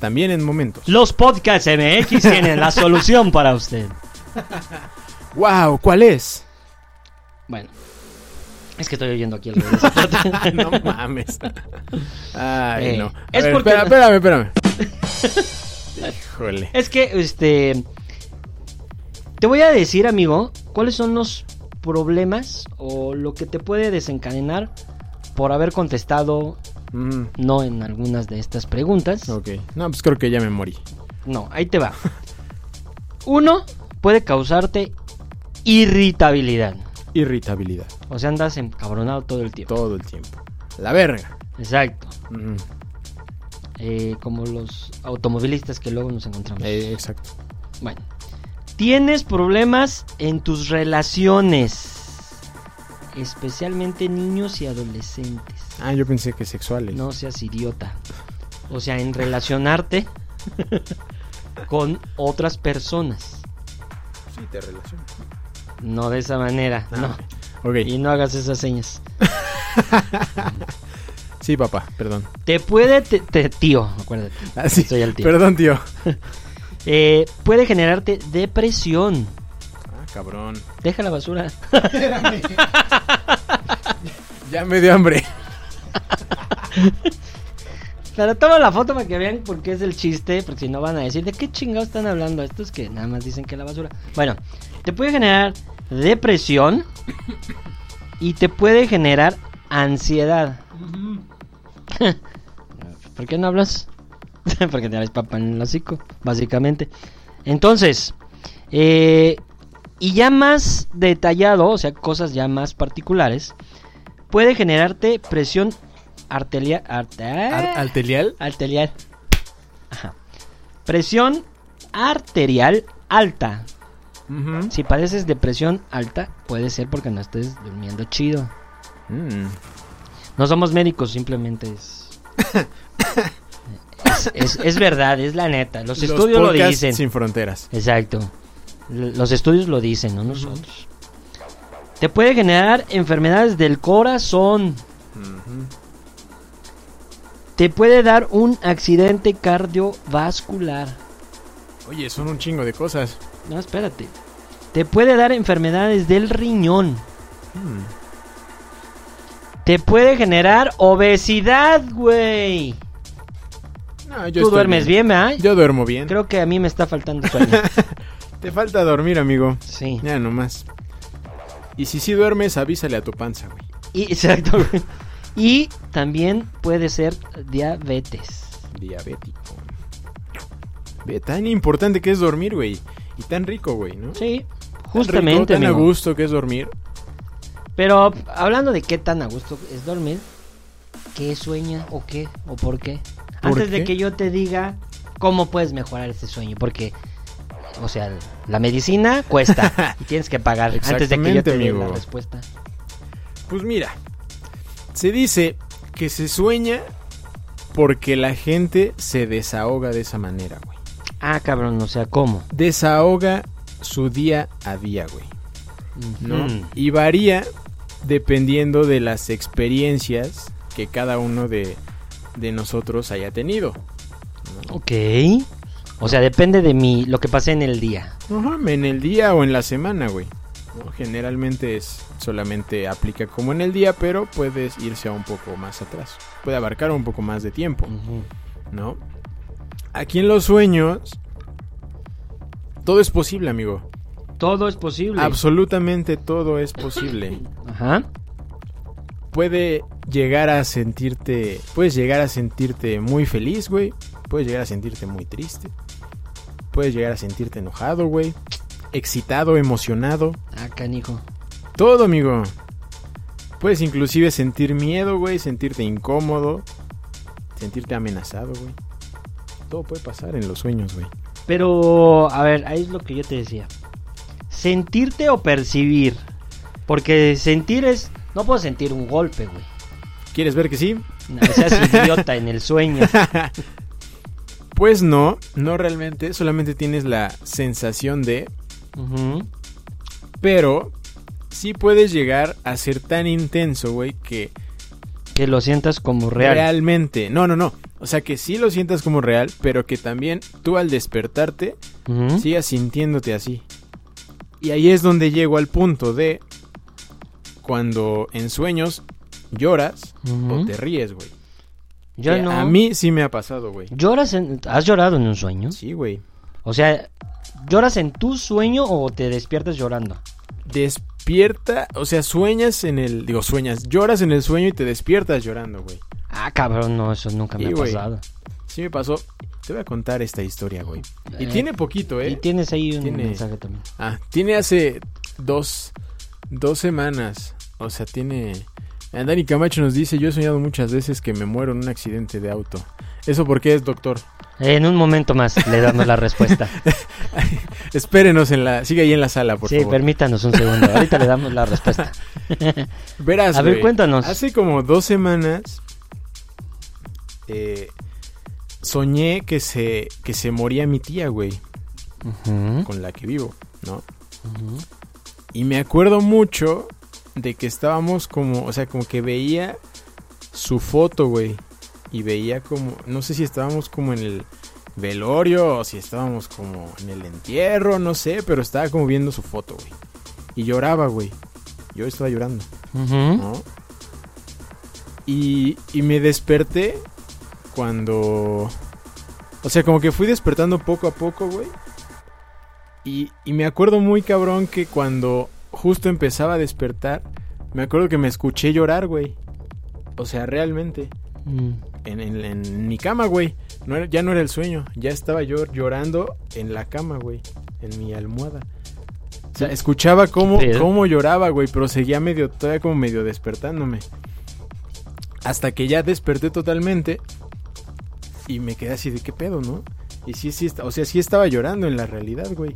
también en momentos. Los podcasts MX tienen la solución para usted. ¡Wow! ¿Cuál es? Bueno, es que estoy oyendo aquí el no mames. Ay, Eh, no. A es ver, porque- espera, espérame, espérame. Híjole. Es que, este. Te voy a decir, amigo, cuáles son los problemas o lo que te puede desencadenar por haber contestado Mm, no en algunas de estas preguntas. ok. No, pues creo que ya me morí. No, ahí te va. Uno, puede causarte irritabilidad. Irritabilidad. O sea, andas encabronado todo el tiempo. Todo el tiempo. La verga. Exacto. Mm, Eh, como los automovilistas que luego nos encontramos. eh, exacto. Bueno. Tienes problemas en tus relaciones. Especialmente niños y adolescentes. Ah, yo pensé que sexuales. No seas idiota. O sea, en relacionarte con otras personas. Sí, te relaciono. No de esa manera. Ah, no. Y no hagas esas señas. Sí, papá, perdón. Te puede, te- te- tío, acuérdate. Ah, sí. Soy el tío. Perdón, tío. Eh, puede generarte depresión. Ah, cabrón. Deja la basura. Ya me dio hambre. Pero toma la foto para que vean por qué es el chiste, porque si no van a decir de qué chingados están hablando estos que nada más dicen que la basura. Bueno, te puede generar depresión y te puede generar ansiedad. ¿Por qué no hablas? porque te das papá en el hocico, básicamente. Entonces, eh, y ya más detallado, o sea, cosas ya más particulares, puede generarte presión arterial. ¿Altelial? arterial. Ajá. Presión arterial alta. Si padeces de presión alta, puede ser porque no estés durmiendo chido. Mm. No somos médicos, simplemente es. es, es- es verdad, es la neta. Los, Los estudios lo dicen. Sin fronteras. Exacto. Los estudios lo dicen, no nosotros. Te puede generar enfermedades del corazón. Te puede dar un accidente cardiovascular. Oye, son un chingo de cosas. No, espérate. Te puede dar enfermedades del riñón. Hmm. Te puede generar obesidad, güey. No, yo Tú duermes bien, ¿verdad? Yo duermo bien. Creo que a mí me está faltando sueño. Te falta dormir, amigo. sí. Ya nomás. Y si sí duermes, avísale a tu panza, güey. Y, exacto, güey. Y también puede ser diabetes. Diabético. Ve, tan importante que es dormir, güey. Y tan rico, güey, ¿no? Sí, Tan justamente, rico, tan a gusto que es dormir. Pero hablando de qué tan a gusto es dormir, ¿qué sueña o qué o por qué? ¿Por Antes de que yo te diga cómo puedes mejorar ese sueño, porque, o sea, la medicina cuesta y tienes que pagar antes de que yo te dé la respuesta. Pues mira, se dice que se sueña porque la gente se desahoga de esa manera, güey. Ah, cabrón, o sea, ¿cómo? Desahoga su día a día, güey. ¿no? Mm. Y varía dependiendo de las experiencias que cada uno de, de nosotros haya tenido. Ok. O sea, depende de mí, lo que pasé en el día. Ajá, en el día o en la semana, güey. ¿no? Generalmente es solamente aplica como en el día, pero puedes irse a un poco más atrás. Puede abarcar un poco más de tiempo, ¿no? Aquí en los sueños todo es posible, amigo. Todo es posible. Absolutamente todo es posible. Ajá. Puede llegar a sentirte, puedes llegar a sentirte muy feliz, güey. Puedes llegar a sentirte muy triste. Puedes llegar a sentirte enojado, güey. Excitado, emocionado. Ah, canijo. Todo, amigo. Puedes inclusive sentir miedo, güey, sentirte incómodo, sentirte amenazado, güey. Todo puede pasar en los sueños, güey. Pero, a ver, ahí es lo que yo te decía. Sentirte o percibir. Porque sentir es... No puedo sentir un golpe, güey. ¿Quieres ver que sí? No seas idiota en el sueño. Pues no, no realmente, solamente tienes la sensación de, pero sí puedes llegar a ser tan intenso, güey, que Que lo sientas como real. realmente, no, no, no, o sea que sí lo sientas como real, pero que también tú al despertarte sigas sintiéndote así. Y ahí es donde llego al punto de cuando en sueños lloras o te ríes, güey. Yo Que no. A mí sí me ha pasado, güey. ¿Lloras en... ¿Has llorado en un sueño? Sí, güey. O sea, ¿lloras en tu sueño o te despiertas llorando? Despierta, o sea, sueñas en el, digo, sueñas, lloras en el sueño y te despiertas llorando, güey. Ah, cabrón, no, eso nunca me Sí, ha pasado. Sí me pasó. Te voy a contar esta historia, güey. Y Eh, tiene poquito, ¿eh? Y tienes ahí un Tiene- mensaje también. Ah, tiene hace dos, dos semanas. O sea, tiene... Dani Camacho nos dice, yo he soñado muchas veces que me muero en un accidente de auto. ¿Eso por qué es, doctor? En un momento más le damos la respuesta. Espérenos en la... Sigue ahí en la sala, por sí, favor. permítanos un segundo. Ahorita le damos la respuesta. Verás, A ver, cuéntanos. Hace como dos semanas eh, soñé que se, que se moría mi tía, güey, con la que vivo, ¿no? Y me acuerdo mucho de que estábamos como, o sea, como que veía su foto, güey. Y veía como, no sé si estábamos como en el velorio o si estábamos como en el entierro, no sé, pero estaba como viendo su foto, güey. Y lloraba, güey. Yo estaba llorando. ¿no? Y, y me desperté cuando... O sea, como que fui despertando poco a poco, güey. Y, y me acuerdo muy cabrón que cuando justo empezaba a despertar, me acuerdo que me escuché llorar, güey. O sea, realmente. Mm. En, en- en mi cama, güey. No era- ya no era el sueño. Ya estaba yo llorando en la cama, güey. En mi almohada. O sea, escuchaba cómo, ¿Qué pedo? cómo lloraba, güey. Pero seguía medio, todavía como medio despertándome. Hasta que ya desperté totalmente. Y me quedé así de qué pedo, ¿no? Y sí, sí, o sea, sí estaba llorando en la realidad, güey.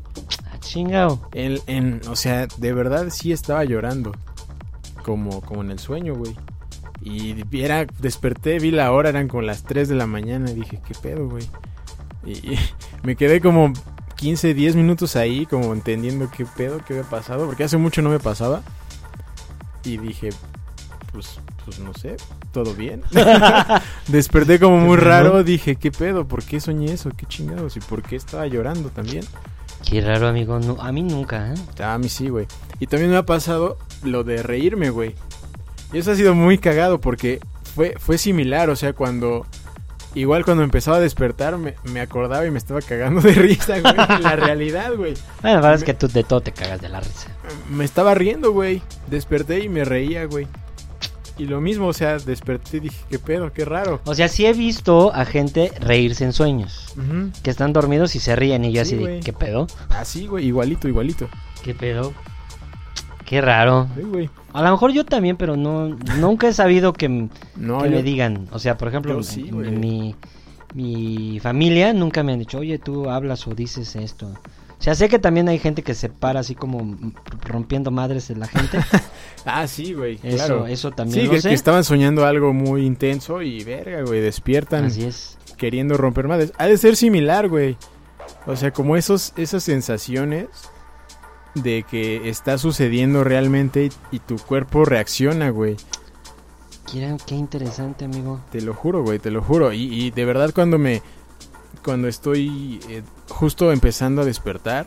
Ah, chingao. En, en, o sea, de verdad sí estaba llorando. Como, como en el sueño, güey. Y era, desperté, vi la hora, eran como las 3 de la mañana. Y dije, ¿qué pedo, güey? Y, y me quedé como 15, 10 minutos ahí, como entendiendo qué pedo, qué había pasado, porque hace mucho no me pasaba. Y dije, pues, pues no sé, todo bien. Desperté como muy raro, dije, ¿qué pedo? ¿Por qué soñé eso? ¿Qué chingados? ¿Y por qué estaba llorando también? Qué raro, amigo. No, a mí nunca, ¿eh? A mí sí, güey. Y también me ha pasado lo de reírme, güey. Y eso ha sido muy cagado porque fue, fue similar, o sea, cuando... Igual cuando empezaba a despertar me, me acordaba y me estaba cagando de risa, güey. la realidad, güey. Bueno, la verdad es que tú de todo te cagas de la risa. Me estaba riendo, güey. Desperté y me reía, güey. Y lo mismo, o sea, desperté y dije, qué pedo, qué raro. O sea, sí he visto a gente reírse en sueños. Que están dormidos y se ríen y yo Sí, así de. ¿qué pedo? Así, güey, igualito, igualito. ¿Qué pedo? Qué raro. Sí, güey. A lo mejor yo también, pero no nunca he sabido que, No, que yo- me digan. O sea, por ejemplo, sí, en mi, mi familia nunca me han dicho, oye, tú hablas o dices esto. O sea, sé que también hay gente que se para así como rompiendo madres de la gente. Ah, sí, güey, Eso, claro. eso también Sí, lo que, sé. que estaban soñando algo muy intenso y verga, güey, despiertan Así es. queriendo romper madres. Ha de ser similar, güey. O sea, como esos, esas sensaciones de que está sucediendo realmente y, y tu cuerpo reacciona, güey. Qué, qué interesante, amigo. Te lo juro, güey, te lo juro. Y, y de verdad cuando me... Cuando estoy eh, justo empezando a despertar,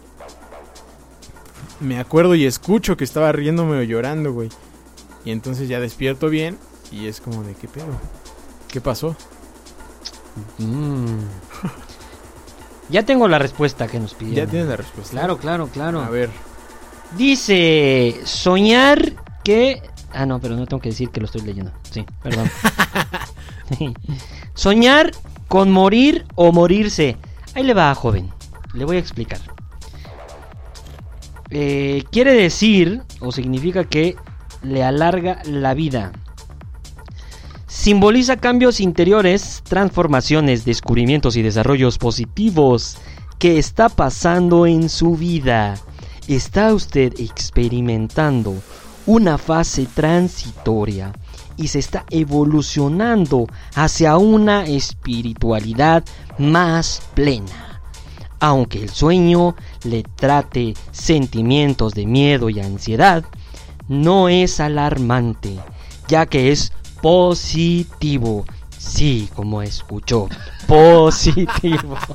me acuerdo y escucho que estaba riéndome o llorando, güey. Y entonces ya despierto bien y es como de, ¿qué pedo? ¿Qué pasó? Mm. ya tengo la respuesta que nos Ya pidieron. tienes la respuesta. Claro, claro, claro. A ver. Dice, soñar que... Ah, no, pero no tengo que decir que lo estoy leyendo. Sí, perdón. soñar con morir o morirse. Ahí le va, joven. Le voy a explicar. Eh, quiere decir o significa que le alarga la vida. Simboliza cambios interiores, transformaciones, descubrimientos y desarrollos positivos que está pasando en su vida. Está usted experimentando una fase transitoria y se está evolucionando hacia una espiritualidad más plena. Aunque el sueño le trate sentimientos de miedo y ansiedad, no es alarmante, ya que es positivo. Sí, como escuchó, positivo.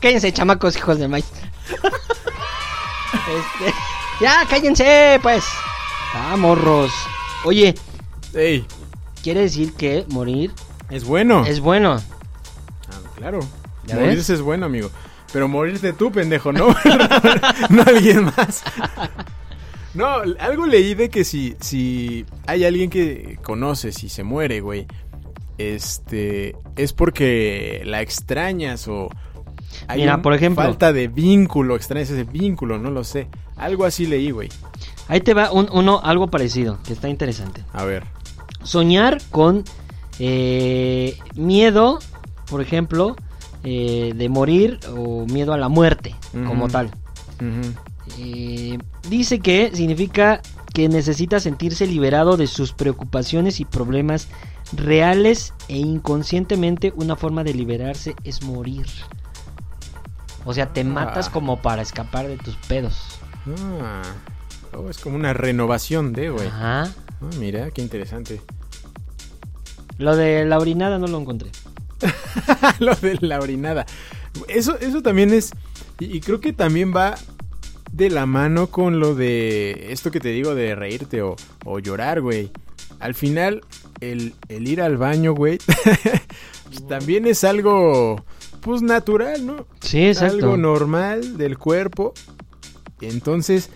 Cállense, chamacos, hijos de maíz. Este, ya, cállense, pues. Ah, morros. Oye, ¡Ey! quiere decir que morir Es bueno. es bueno. Ah, claro. ¿Ya Morirse es bueno, amigo. Pero morirte tú, pendejo, no. no alguien más. No, algo leí de que si, si hay alguien que conoces y se muere, güey, este, es porque la extrañas o hay Mira, por ejemplo. falta de vínculo, extrañas ese vínculo, no lo sé. Algo así leí, güey. Ahí te va un- uno, algo parecido, que está interesante. A ver. Soñar con eh, miedo, por ejemplo, eh, de morir o miedo a la muerte, como tal. Eh, dice que significa que necesita sentirse liberado de sus preocupaciones y problemas reales e inconscientemente una forma de liberarse es morir. O sea, te matas Ah. como para escapar de tus pedos. Ah. Oh, es como una renovación de, güey. Ajá. Ah, mira, qué interesante. Lo de la orinada no lo encontré. lo de la orinada. Eso, eso también es. Y, y creo que también va de la mano con lo de esto que te digo de reírte o, o llorar, güey. Al final, el, el ir al baño, güey, pues, también es algo, pues natural, ¿no? Sí, exacto. Algo normal del cuerpo. Entonces,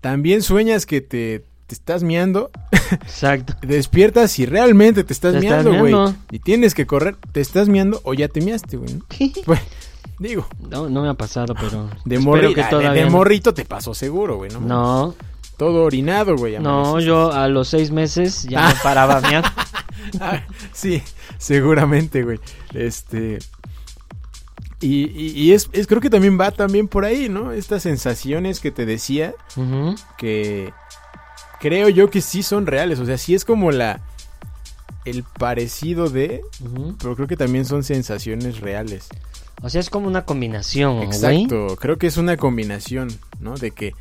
también sueñas que te, te estás miando, Exacto. despiertas y realmente te estás Te miando, güey. Y tienes que correr, te estás miando o ya te miaste, güey. ¿no? Pues, digo, No, no me ha pasado, pero. de, morri- que ah, de- todavía de no. morrito te pasó seguro, güey, ¿no? No, Todo orinado, güey. no, yo a los seis meses ya me paraba a miar. Ah, sí, seguramente, güey. Este. Y, y- y es, es- creo que también va también por ahí, ¿no? Estas sensaciones que te decía que creo yo que sí son reales. O sea, sí es como la. el parecido de, pero creo que también son sensaciones reales. O sea, es como una combinación, güey. Exacto, creo que es una combinación, ¿no? De que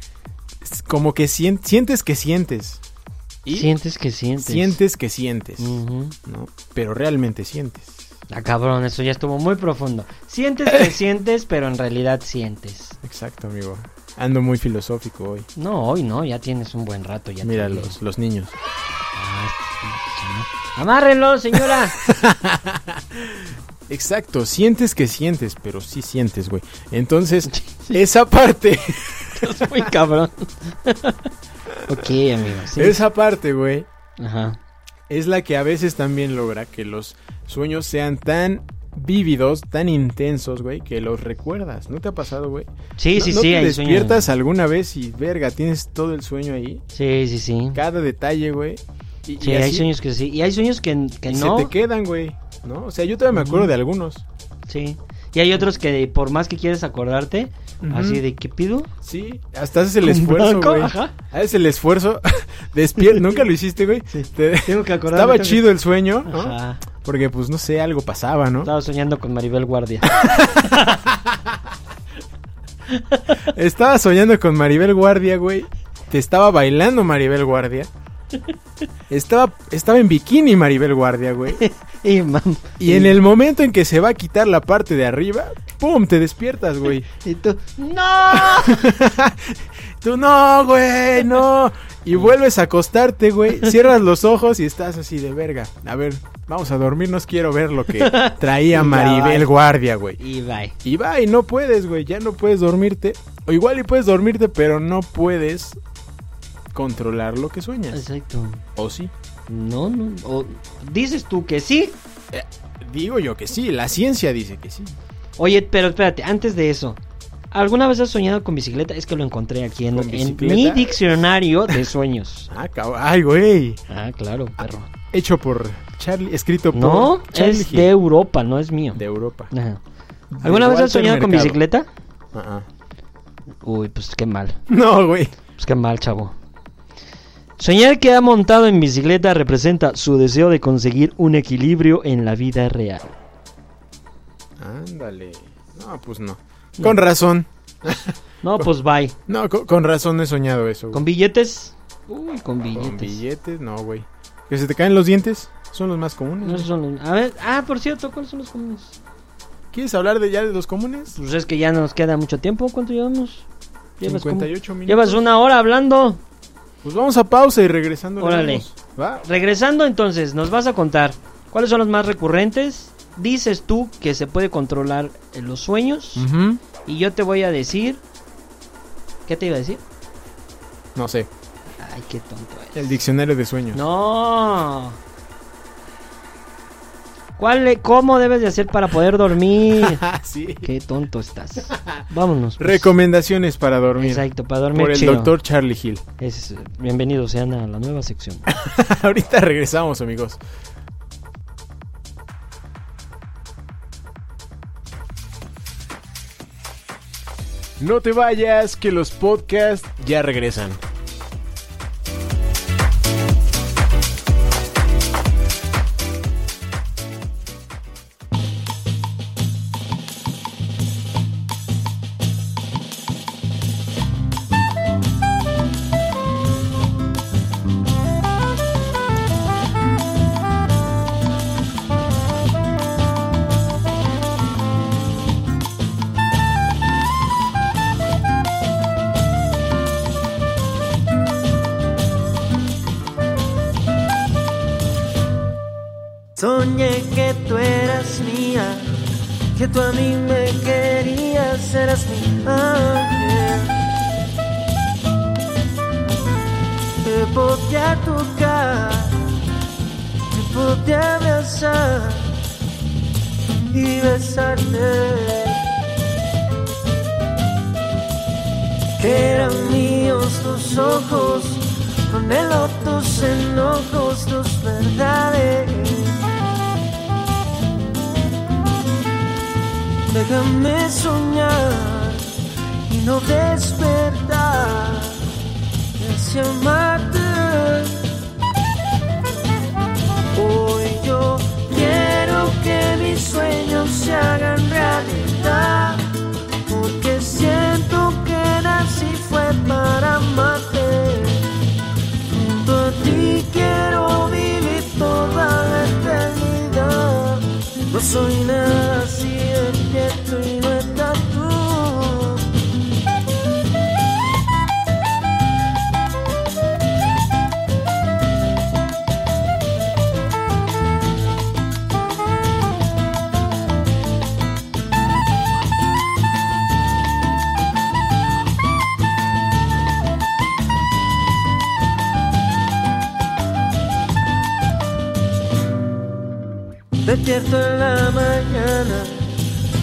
como que sien- sientes que sientes. Y Sientes que sientes. sientes que sientes. ¿no? Pero realmente sientes. Ah, cabrón, eso ya estuvo muy profundo. Sientes que sientes, pero en realidad sientes. Exacto, amigo. Ando muy filosófico hoy. No, hoy no, ya tienes un buen rato. Ya Mira los, los niños. Ah. Amárrenlo, señora. Exacto, sientes que sientes, pero sí sientes, güey. Entonces, esa parte, Es muy cabrón. ok, amigo. sí. esa parte, güey, Ajá. es la que a veces también logra que los sueños sean tan vívidos, tan intensos, güey, que los recuerdas. ¿No te ha pasado, güey? Sí, ¿No- sí, no sí. te hay despiertas alguna vez y, verga, tienes todo el sueño ahí? Sí, sí, sí. Cada detalle, güey. Y, Sí, y hay sueños que sí. Y hay sueños que, que y no. se te quedan, güey. ¿No? O sea, yo todavía me acuerdo de algunos. Sí. Y hay otros que por más que quieres acordarte, Así de ¿qué pido? Sí, hasta haces el ¿Con esfuerzo, güey. Haces el esfuerzo. Despier Nunca lo hiciste, güey. Sí. Te- Tengo que acordarme. Estaba que- chido el sueño, ¿no? Ajá. Porque, pues, no sé, algo pasaba, ¿no? Estaba soñando con Maribel Guardia. Estaba soñando con Maribel Guardia, güey. Te estaba bailando Maribel Guardia. Estaba, estaba en bikini Maribel Guardia, güey. y mam. Y en el momento en que se va a quitar la parte de arriba, ¡pum! Te despiertas, güey. Y tú, ¡No! Tú no, güey, no. Y vuelves a acostarte, güey. Cierras los ojos y estás así de verga. A ver, vamos a dormirnos. Quiero ver lo que traía Maribel. Guardia, güey. Y bye. Y va, y no puedes, güey. Ya no puedes dormirte. O igual y puedes dormirte, pero no puedes controlar lo que sueñas. Exacto. ¿O sí? No, no. O, dices tú que sí. Digo yo que sí. La ciencia dice que sí. Oye, pero espérate, antes de eso. ¿Alguna vez has soñado con bicicleta? Es que lo encontré aquí en, mi diccionario de sueños. Ah, Ay, güey. Ah, claro, perro. Hecho por Charlie. Escrito por No, Charlie es Hill, de Europa, no es mío. de Europa. Ajá. ¿Alguna vez has soñado con bicicleta? Ah, ah. Uy, pues qué mal. No, güey. Pues qué mal, chavo. Soñar que ha montado en bicicleta representa su deseo de conseguir un equilibrio en la vida real. Ándale. No, pues no. Con razón. No, pues bye. No, con, con razón he soñado eso. güey. ¿Con billetes? Uy, con billetes. Con billetes, no, güey. ¿Que se te caen los dientes? Son los más comunes. No, son los- A ver, ah, por cierto, ¿cuáles son los comunes? ¿Quieres hablar de ya de los comunes? Pues es que ya nos queda mucho tiempo. ¿Cuánto llevamos? Llevas como- 58 minutos. Llevas una hora hablando. Pues vamos a pausa y regresando. le Órale. Regresando entonces, nos vas a contar cuáles son los más recurrentes. Dices tú que se puede controlar en los sueños. Y yo te voy a decir... ¿Qué te iba a decir? No sé. Ay, qué tonto eres. El diccionario de sueños. No. ¿Cuál, ¿Cómo debes de hacer para poder dormir? Ah, sí. qué tonto estás. Vámonos. pues. Recomendaciones para dormir. Exacto, para dormir Por el chido. doctor Charlie Hill. Es, bienvenidos sean a la nueva sección. Ahorita regresamos, amigos. No te vayas, que los podcasts ya regresan. En la mañana,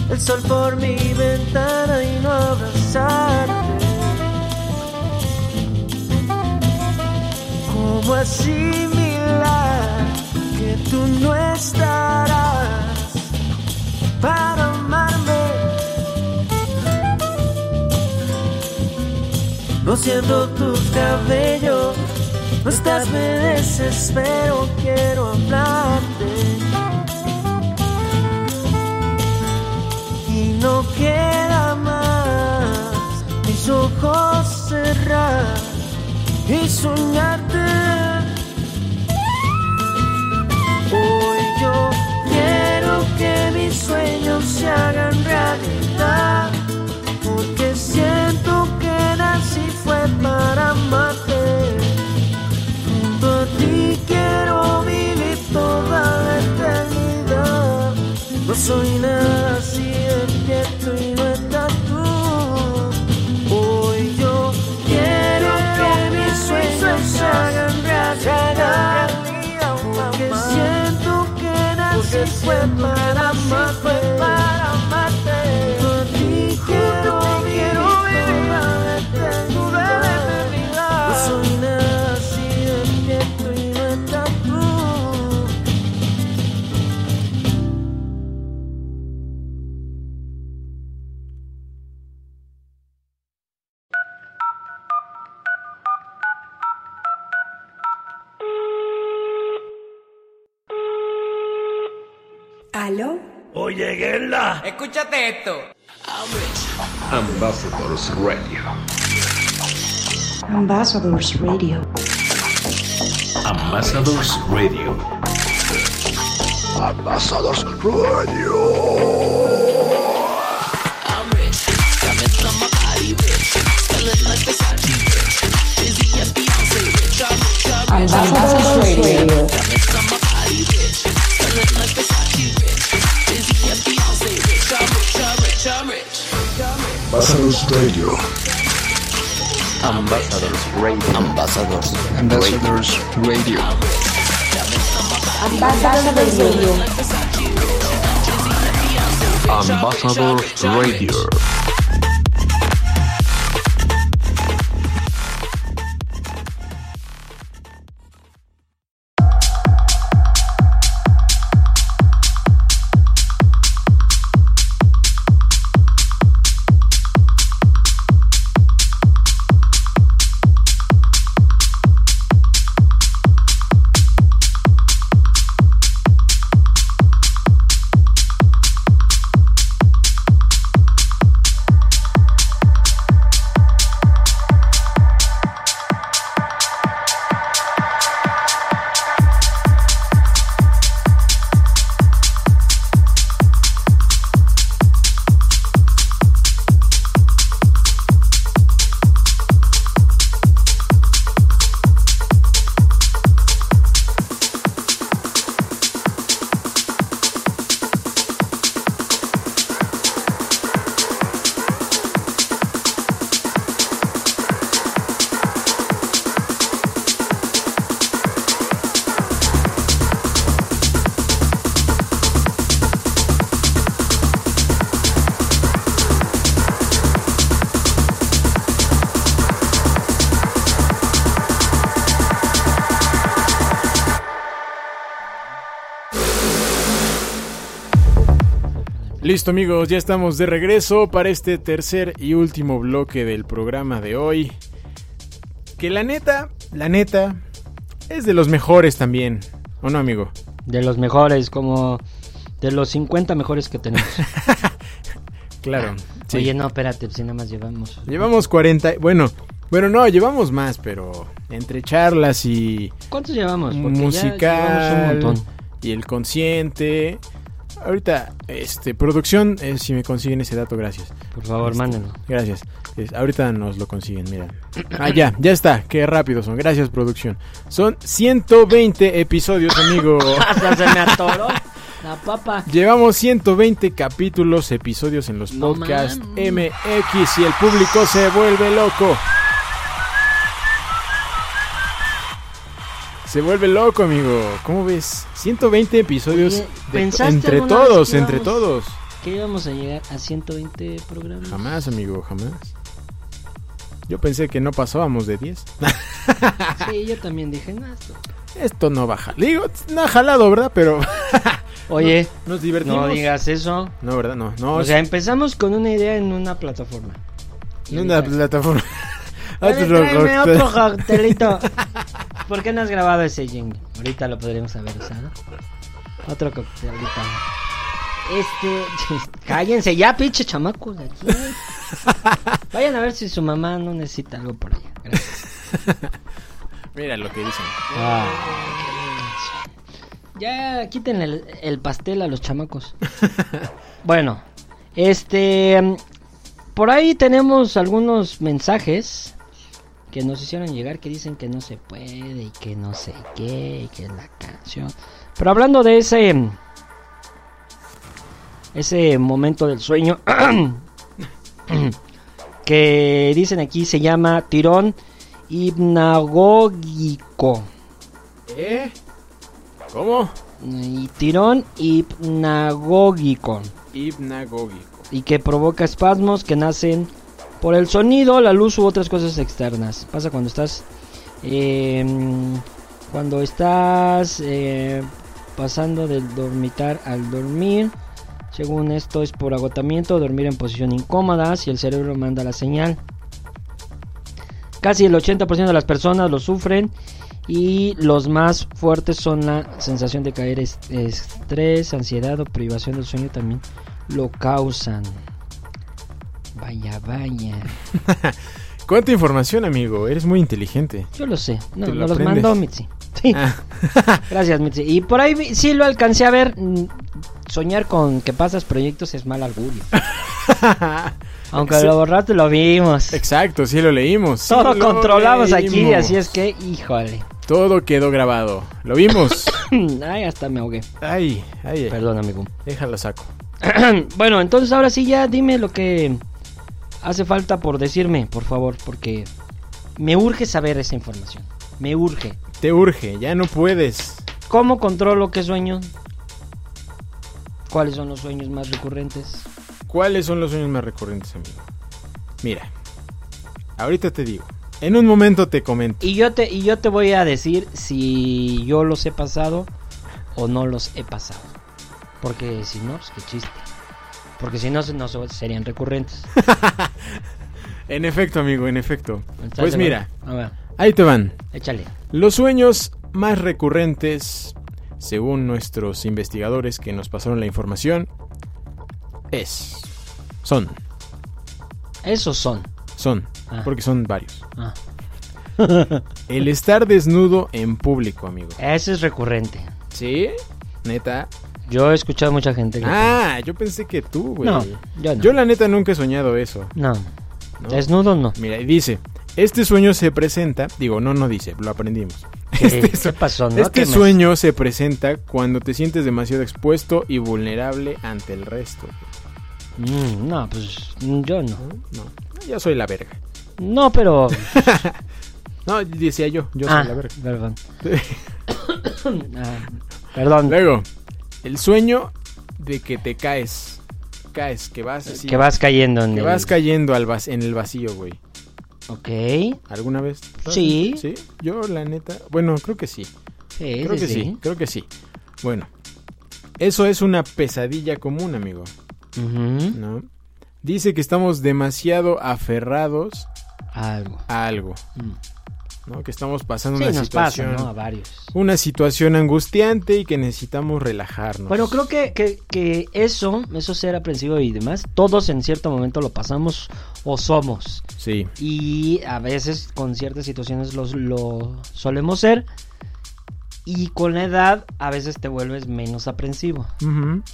el sol por mi ventana y no abrazarte. ¿Cómo asimilar que tú no estarás para amarme? No siento tus cabellos, no estás, me desespero, quiero hablarte. No queda más mis ojos cerrar y soñarte. Hoy yo quiero que mis sueños se hagan realidad, porque siento que nací fue para amarte. Junto a ti quiero vivir toda la eternidad. No soy nací fue para amarte. Por esto. Ambassadors Radio. Ambassadors Radio. Ambassadors Radio. Ambassadors Radio. Ambassadors Radio. Ambassadors Radio. Ambassadors Radio. Ambassadors. Ambassadors Radio. Ambassadors Radio. Ambassadors Radio. Listo amigos, ya estamos de regreso para este tercer y último bloque del programa de hoy. Que la neta, la neta, es de los mejores también. ¿O no, amigo? De los mejores, como de los 50 mejores que tenemos. Claro. sí. Oye, no, espérate, si nada más llevamos. Llevamos 40, bueno, bueno, no, llevamos más, pero entre charlas y ¿Cuántos llevamos? Porque ya musical llevamos un montón. y el consciente, Ahorita, este, producción, eh, si me consiguen ese dato, gracias. Por favor, Este, mándenlo. Gracias. Es- ahorita nos lo consiguen, mira. Ah, ya, ya está. Qué rápido son. Gracias, producción. Son 120 episodios, amigo. Hasta se me atoró la papa. Llevamos 120 capítulos, episodios en los No podcasts. MX y el público se vuelve loco. Se vuelve loco, amigo. ¿Cómo ves? 120 episodios Oye, de- ¿pensaste entre todos, que entre todos. Que íbamos a llegar a 120 programas. Jamás, amigo, jamás. Yo pensé que no pasábamos de 10. Sí, yo también dije, no, esto- Esto no baja. Digo, no ha jalado, ¿verdad? Pero Oye, nos divertimos. no digas eso. No, ¿verdad? No, no. O sea, empezamos con una idea en una plataforma. en una plataforma. Otro otro coctelito. ¿Por qué no has grabado ese jingle? Ahorita lo podríamos haber usado. Otro coctelito. Este. Cállense ya, pinche chamacos de aquí. Vayan a ver si su mamá no necesita algo por allá. Gracias. Mira lo que dicen. Ah, ya quiten el, el pastel a los chamacos. bueno, este. Por ahí tenemos algunos mensajes que nos hicieron llegar que dicen que no se puede y que no sé qué y que la canción. Pero hablando de ese. Ese momento del sueño. que dicen aquí se llama tirón hipnagógico. ¿Eh? ¿Cómo? Y tirón hipnagógico. Hipnagógico. Y que provoca espasmos que nacen por el sonido, la luz u otras cosas externas. Pasa cuando estás. eh, cuando estás eh, pasando del dormitar al dormir. Según esto es por agotamiento, dormir en posición incómoda, si el cerebro manda la señal. Casi el 80% de las personas lo sufren y los más fuertes son la sensación de caer es- estrés, ansiedad o privación del sueño también lo causan. Vaya, vaya. ¿Cuánta información, amigo? Eres muy inteligente. Yo lo sé. No, lo los mandó Mitzi. Sí. Ah. Gracias, Mitzi. Y por ahí sí lo alcancé a ver. mm, Soñar con que pasas proyectos es mal augurio. Aunque Sí. lo borraste, lo vimos. Exacto, sí lo leímos. sí Todo lo controlamos aquí, leímos. así es que, híjole. Todo quedó grabado. Lo vimos. Ay, hasta me ahogué. ay, ay, ay. Perdón, amigo. Déjalo saco. bueno, entonces ahora sí ya dime lo que hace falta por decirme, por favor, porque me urge saber esa información. Me urge. Te urge, ya no puedes. ¿Cómo controlo qué sueño? ¿Cuáles son los sueños más recurrentes? ¿Cuáles son los sueños más recurrentes, amigo? Mira, ahorita te digo. En un momento te comento. Y yo te y yo te voy a decir si yo los he pasado o no los he pasado. Porque si no, pues qué chiste. Porque si no, serían recurrentes. En efecto, amigo, en efecto. ¿Estás Pues mira, acuerdo? A ver, ahí te van. échale. Los sueños más recurrentes, según nuestros investigadores que nos pasaron la información, es. Son. Esos son. Son. Ah. Porque son varios. Ah. El estar desnudo en público, amigo. Ese es recurrente. ¿Sí? Neta. Yo he escuchado a mucha gente que... Ah, yo pensé que tú, güey. No, yo no. Yo la neta nunca he soñado eso. No. ¿no? Desnudo no. Mira, y dice, este sueño se presenta, digo, no, no dice, lo aprendimos. ¿Qué, Este, qué su- pasó? ¿no? este me- sueño se presenta cuando te sientes demasiado expuesto y vulnerable ante el resto. Mm, no, pues yo no. No, no, yo soy la verga. No, pero... No, decía yo, yo ah, soy la verga. perdón. Ah, perdón. Luego, el sueño de que te caes. Caes, que vas así. Que vas cayendo en que el... vas cayendo al vac- en el vacío, güey. Ok. ¿Alguna vez? Sí. ¿Sí? Yo, la neta. Bueno, creo que sí. Sí, Creo sí, que sí. sí. creo que sí. Bueno, eso es una pesadilla común, amigo. ¿No? Dice que estamos demasiado aferrados Algo. a algo. Mm. ¿No? Que estamos pasando Sí, una nos pasa, situación. ¿no? A varios. Una situación angustiante y que necesitamos relajarnos. Bueno, creo que, que, que eso, eso ser aprensivo y demás, todos en cierto momento lo pasamos o somos. Sí. Y a veces con ciertas situaciones los, lo solemos ser. Y con la edad a veces te vuelves menos aprensivo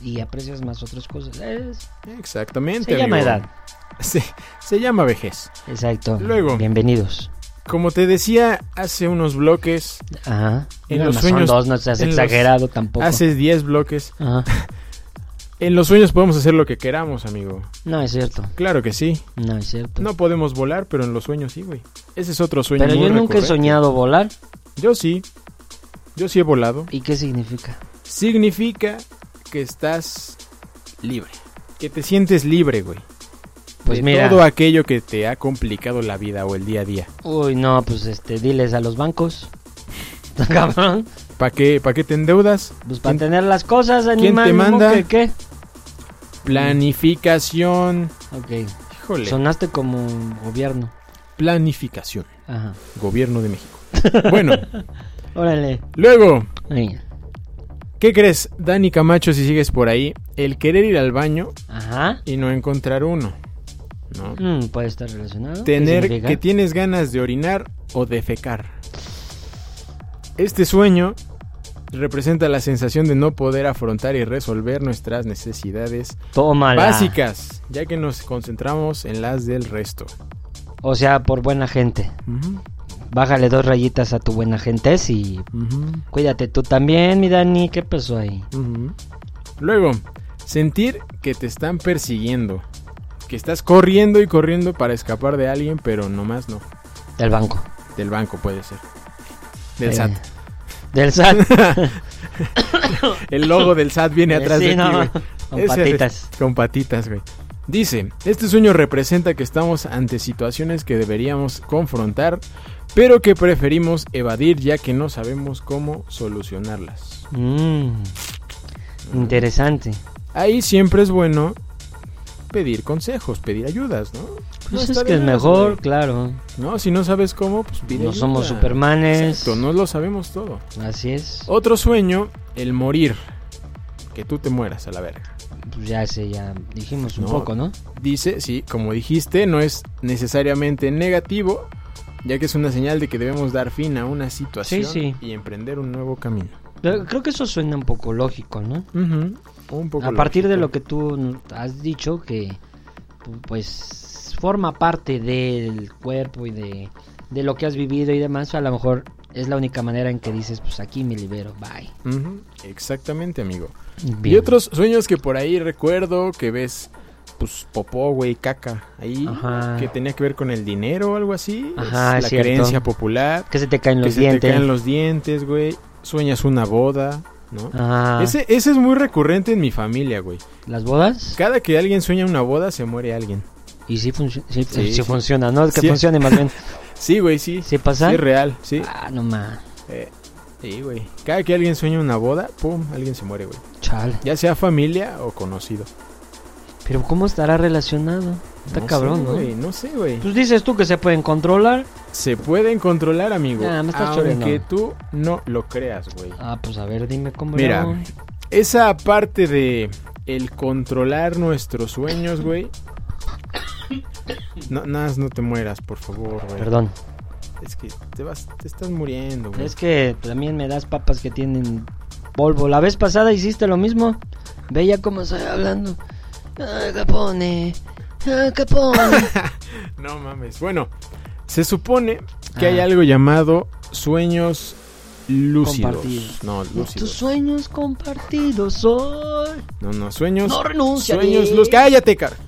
y aprecias más otras cosas. Es- Exactamente. se llama edad. Se, se llama vejez. Exacto. Luego. Bienvenidos. Como te decía hace unos bloques, Ajá. En los no sueños- Son dos, no seas los- exagerado tampoco. hace 10 bloques, Ajá. en los sueños podemos hacer lo que queramos, amigo. No, es cierto. Claro que sí. No, es cierto. No podemos volar, pero en los sueños sí, güey. Ese es otro sueño Pero muy yo nunca he soñado volar. Yo sí. Yo sí he volado. ¿Y qué significa? Significa que estás libre. Que te sientes libre, güey. Pues de mira. todo aquello que te ha complicado la vida o el día a día. Uy, no, pues este, diles a los bancos. Cabrón. ¿Para qué, pa' qué te endeudas? Pues para tener las cosas, ¿Quién animal. te ni modo manda? que ¿Qué? Planificación. Ok. Híjole. Sonaste como gobierno. Planificación. Ajá. Gobierno de México. Bueno, Órale. luego, Ahí. ¿qué crees, Dani Camacho, si sigues por ahí? El querer ir al baño Ajá. y no encontrar uno. ¿No? Mm, puede estar relacionado. ¿Qué Tener que tienes ganas de orinar o defecar. Este sueño representa la sensación de no poder afrontar y resolver nuestras necesidades Tómala. básicas, ya que nos concentramos en las del resto. O sea, por buena gente. Bájale dos rayitas a tu buena gente y cuídate tú también, mi Dani. ¿Qué pasó ahí? Luego, sentir que te están persiguiendo, que estás corriendo y corriendo para escapar de alguien, pero nomás no. Del banco. Del banco puede ser. Del Eh, SAT. Del SAT. El logo del SAT viene atrás Sí, de ti, no, güey. con Ese- patitas. Con patitas, güey. Dice, este sueño representa que estamos ante situaciones que deberíamos confrontar, pero que preferimos evadir ya que no sabemos cómo solucionarlas. Mm, interesante. Ahí siempre es bueno pedir consejos, pedir ayudas, ¿no? Pues No es que es mejor, claro. No, si no sabes cómo, pues pide No ayuda. somos supermanes. Exacto, no lo sabemos todo. Así es. Otro sueño, el morir. Que tú te mueras a la verga. Pues ya sé, ya dijimos un No. poco, ¿no? Dice, sí, como dijiste, no es necesariamente negativo, ya que es una señal de que debemos dar fin a una situación Sí, sí. y emprender un nuevo camino. Creo que eso suena un poco lógico, ¿no? Ujú, Un poco A partir de lo que tú has dicho, que pu- pues forma parte del cuerpo y de, de lo que has vivido y demás, a lo mejor es la única manera en que dices, pues aquí me libero, bye. Exactamente, amigo. Bien. Y otros sueños que por ahí recuerdo que ves, pues popó, güey, caca, ahí, Ajá. que tenía que ver con el dinero o algo así. Ajá, es la cierto. creencia popular. Que se te caen que los se dientes. te caen los dientes, güey. Sueñas una boda, ¿no? Ah, Ese, ese es muy recurrente en mi familia, güey. ¿Las bodas? Cada que alguien sueña una boda, se muere alguien. Y sí, func- sí, Sí, sí sí. funciona, ¿no? Que funcione más bien. Sí, güey, sí. ¿Sí pasa? Sí, real, sí. Ah, no más. Eh, sí, güey. Cada que alguien sueña una boda, pum, alguien se muere, güey. Chale. Ya sea familia o conocido. Pero ¿cómo estará relacionado? Está No cabrón, sé, ¿no? güey, no sé, güey. Pues dices tú que se pueden controlar. Se pueden controlar, amigo. Ah, me estás aunque tú no lo creas, güey. Ah, pues a ver, dime cómo Mira, lo esa parte de el controlar nuestros sueños, güey. No, nada, no te mueras, por favor, güey. Perdón. Es que te vas, te estás muriendo, güey. Es que también me das papas que tienen polvo. La vez pasada hiciste lo mismo. Veía cómo estoy hablando. Ah, Capone. Ah, Capone. No mames. Bueno, se supone que hay Ah. algo llamado sueños lúcidos. Compartidos. No, Tus lúcidos. sueños compartidos hoy. No, no, sueños. No renunciaré. Sueños lúcidos. Cállate, car.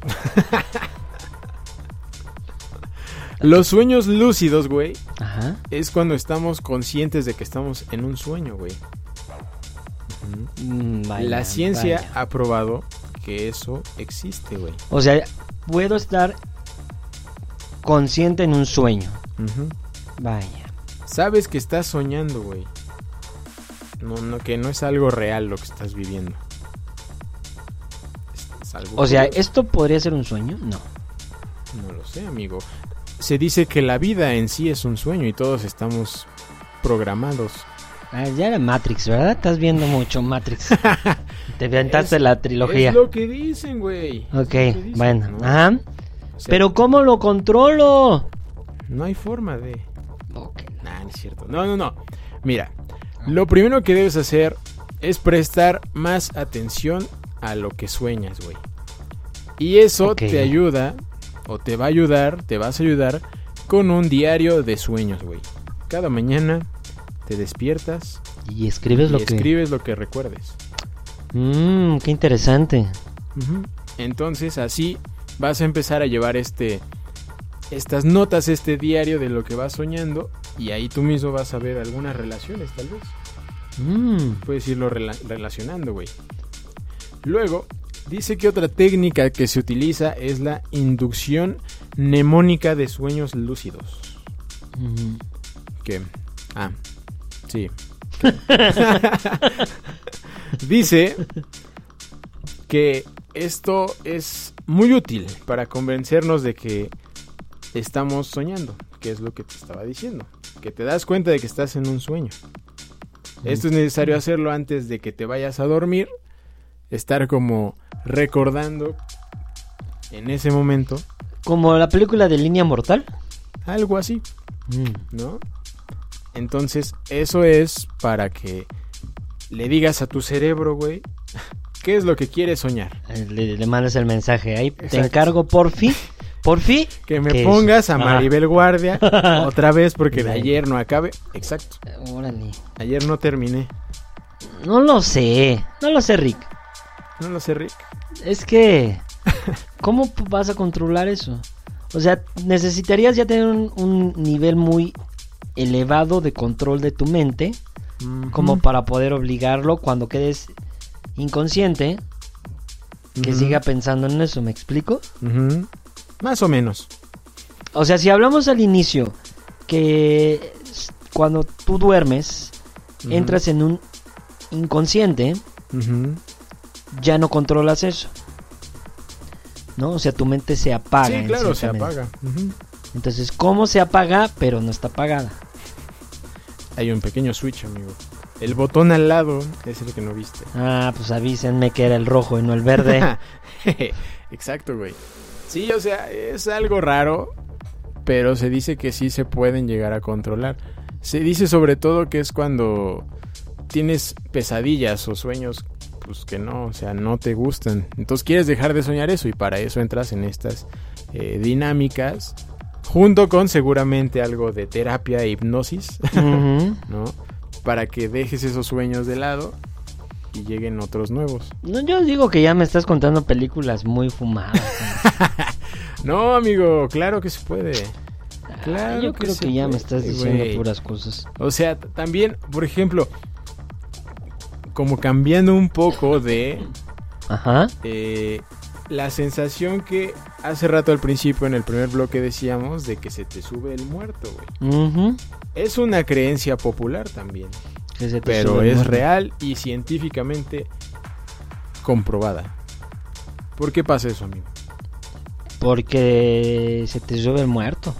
Los sueños lúcidos, güey, Ajá. es cuando estamos conscientes de que estamos en un sueño, güey. Mm, vaya, La ciencia vaya. ha probado que eso existe, güey. O sea, puedo estar consciente en un sueño. Vaya. Sabes que estás soñando, güey. No, no, que no es algo real lo que estás viviendo. Es- es algo O sea. ¿esto podría ser un sueño? No. No lo sé, amigo. Se dice que la vida en sí es un sueño y todos estamos programados. Ah, ya era Matrix, ¿verdad? Estás viendo mucho Matrix. Te aventaste Es- la trilogía. Es lo que dicen, güey. Ok, dicen, bueno. ¿no? Ajá. O sea, Pero ¿cómo lo controlo? No hay forma de... Nah, no es cierto. No, no, no. Mira, Lo primero que debes hacer es prestar más atención a lo que sueñas, güey. Y eso te ayuda, o te va a ayudar, te vas a ayudar con un diario de sueños, güey. Cada mañana te despiertas Y escribes y lo que... escribes lo que recuerdes. Mmm, qué interesante. Entonces así vas a empezar a llevar este estas notas, este diario de lo que vas soñando y ahí tú mismo vas a ver algunas relaciones tal vez. Mmm, Puedes irlo rela- relacionando, güey. Luego, dice que otra técnica que se utiliza es la inducción mnemónica de sueños lúcidos. Que, ah, sí. dice que esto es muy útil para convencernos de que estamos soñando, que es lo que te estaba diciendo, que te das cuenta de que estás en un sueño. Esto es necesario hacerlo antes de que te vayas a dormir, estar como recordando en ese momento Como la película de Línea Mortal. algo así, Mm. ¿no? Entonces, eso es para que le digas a tu cerebro, güey, qué es lo que quieres soñar. Eh, Le, le mandas el mensaje ahí. Te encargo, porfi. Porfi. Que me que es- pongas a. Maribel Guardia otra vez porque de ayer no acabe. Exacto. Órale. Ayer no terminé. No lo sé. No lo sé, Rick. No lo sé, Rick. Es que... ¿Cómo vas a controlar eso? O sea, necesitarías ya tener un, un nivel muy elevado de control de tu mente como para poder obligarlo cuando quedes inconsciente que siga pensando en eso, ¿me explico? Más o menos. O sea, si hablamos al inicio que cuando tú duermes entras en un inconsciente, ya no controlas eso. ¿No? O sea, tu mente se apaga. Sí, claro, se apaga. Entonces, ¿cómo se apaga pero no está apagada? Hay un pequeño switch, amigo. El botón al lado es el que no viste. Ah, pues avísenme que era el rojo y no el verde. Exacto, güey. Sí, o sea, es algo raro, pero se dice que sí se pueden llegar a controlar. Se dice sobre todo que es cuando tienes pesadillas o sueños pues que no, o sea, no te gustan. Entonces quieres dejar de soñar eso y para eso entras en estas eh, dinámicas junto con seguramente algo de terapia e hipnosis. ¿no? Para que dejes esos sueños de lado y lleguen otros nuevos. No, yo digo que ya me estás contando películas muy fumadas. No, amigo, claro que se puede. Claro yo que creo que ya me estás diciendo puras cosas. O sea, también, por ejemplo, como cambiando un poco de Ajá. eh, la sensación que hace rato al principio en el primer bloque decíamos de que se te sube el muerto, güey. Es una creencia popular también, Que se te pero sube el es muerto. real y científicamente comprobada. ¿Por qué pasa eso, amigo? Porque se te sube el muerto.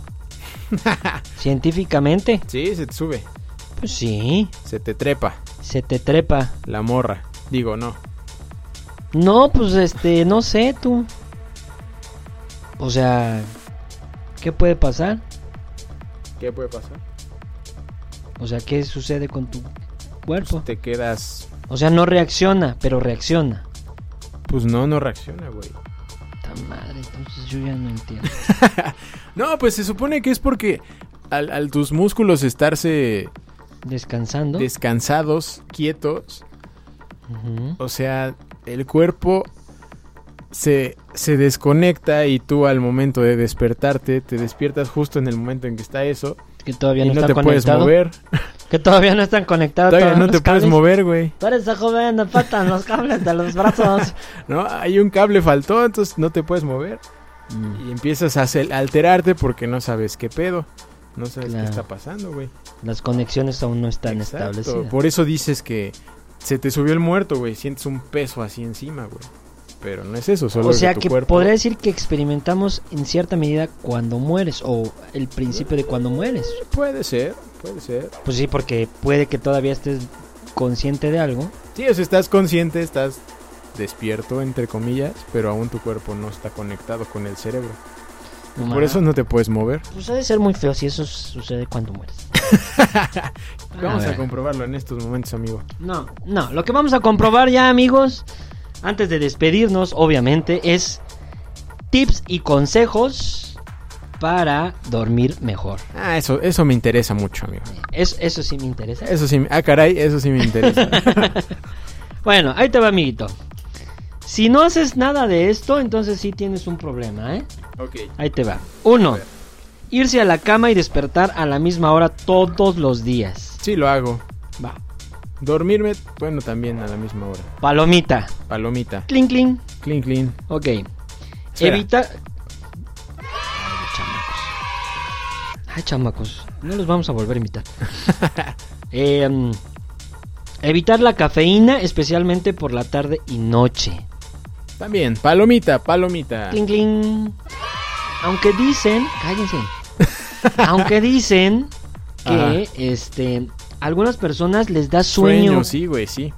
Científicamente, Sí, se te sube, pues sí, se te trepa se te trepa. la morra. Digo, no. No, pues este, no sé tú. O sea, ¿qué puede pasar? ¿Qué puede pasar? O sea, ¿qué sucede con tu cuerpo? Te quedas O sea, no reacciona, pero reacciona. Pues no, no reacciona, güey. Ta madre, entonces yo ya no entiendo. No, pues se supone que es porque al, al tus músculos estarse Descansando. descansados, quietos, O sea, el cuerpo se, se desconecta y tú al momento de despertarte, te despiertas justo en el momento en que está eso Que todavía y no, no está te puedes mover. Que todavía no están conectados. Todavía no te puedes mover, güey. Tú eres joven, me faltan los cables de los brazos. ¿No? Hay un cable faltó, entonces no te puedes mover. Mm. Y empiezas a alterarte porque no sabes qué pedo. No sabes Claro. qué está pasando, güey. Las conexiones aún no están Exacto. establecidas. Por eso dices que se te subió el muerto, güey. Sientes un peso así encima, güey. Pero no es eso, solo O sea tu que cuerpo... podría decir que experimentamos en cierta medida cuando mueres o el principio de cuando mueres. Puede ser, puede ser. Pues sí, porque puede que todavía estés consciente de algo. Sí, o sea, estás consciente, estás despierto, entre comillas, pero aún tu cuerpo no está conectado con el cerebro. Por eso no te puedes mover. Pues ha de ser muy feo si eso sucede cuando mueres. Vamos a, comprobarlo en estos momentos, amigo. No, no, lo que vamos a comprobar ya, amigos, antes de despedirnos, obviamente, es tips y consejos para dormir mejor. Ah, eso, eso me interesa mucho, amigo. Es, eso sí me interesa. Eso sí, ah, caray, eso sí me interesa. Bueno, ahí te va, amiguito. Si no haces nada de esto, entonces sí tienes un problema, ¿eh? ok. Ahí te va. Uno, irse a la cama y despertar a la misma hora todos los días. Sí, lo hago. Va. Dormirme, bueno, también a la misma hora. Palomita. Palomita. Cling, cling. Clean, clean. Ok. Espera. Evita. Ay, chamacos. Ay, chamacos. No los vamos a volver a invitar. Eh, mm, evitar la cafeína, especialmente por la tarde y noche. También, palomita, palomita. Cling, cling. Aunque dicen. Cállense. Aunque dicen que este algunas personas les da sueño, Sueño, sí, güey, sí.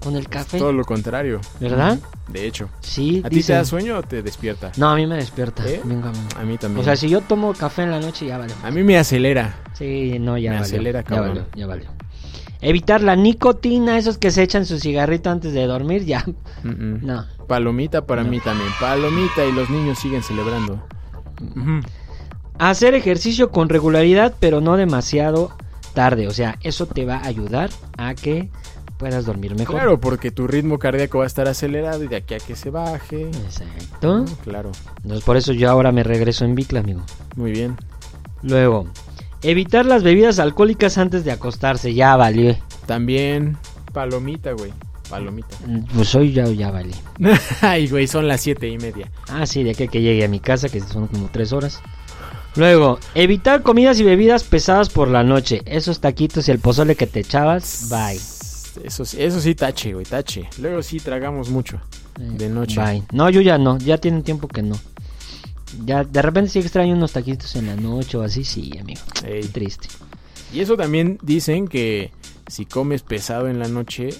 con el café. Todo lo contrario. ¿Verdad? De hecho. Sí, ¿A ti te da sueño o te despierta? No, a mí me despierta. ¿Eh? Venga. A mí también. O sea, si yo tomo café en la noche ya vale. A mí me acelera. Sí, no, ya Me valió. acelera, ya cabrón. valió, ya valió. Evitar la nicotina, esos que se echan su cigarrito antes de dormir, ya. Mm, mm. No. Palomita para No. mí también. Palomita y los niños siguen celebrando. Ujú. Hacer ejercicio con regularidad, pero no demasiado tarde. O sea, eso te va a ayudar a que puedas dormir mejor. Claro, porque tu ritmo cardíaco va a estar acelerado y de aquí a que se baje. Exacto. Mm, Claro, Entonces, por eso yo ahora me regreso en bicla, amigo. muy bien. Luego, evitar las bebidas alcohólicas antes de acostarse. Ya valió. También palomita, güey. Palomita. Pues hoy ya, ya valió. Ay, güey, son las siete y media. Ah, sí, de aquí a que llegue a mi casa, que son como tres horas. Luego, evitar comidas y bebidas pesadas por la noche. Esos taquitos y el pozole que te echabas, bye. Eso, sí- eso sí, tache, güey, tache. Luego sí tragamos mucho. De noche. Bye. No, yo ya no, ya tiene tiempo que no. Ya, de repente sí extraño unos taquitos en la noche o así, sí, amigo. Ey. Triste. Y eso también dicen que si comes pesado en la noche,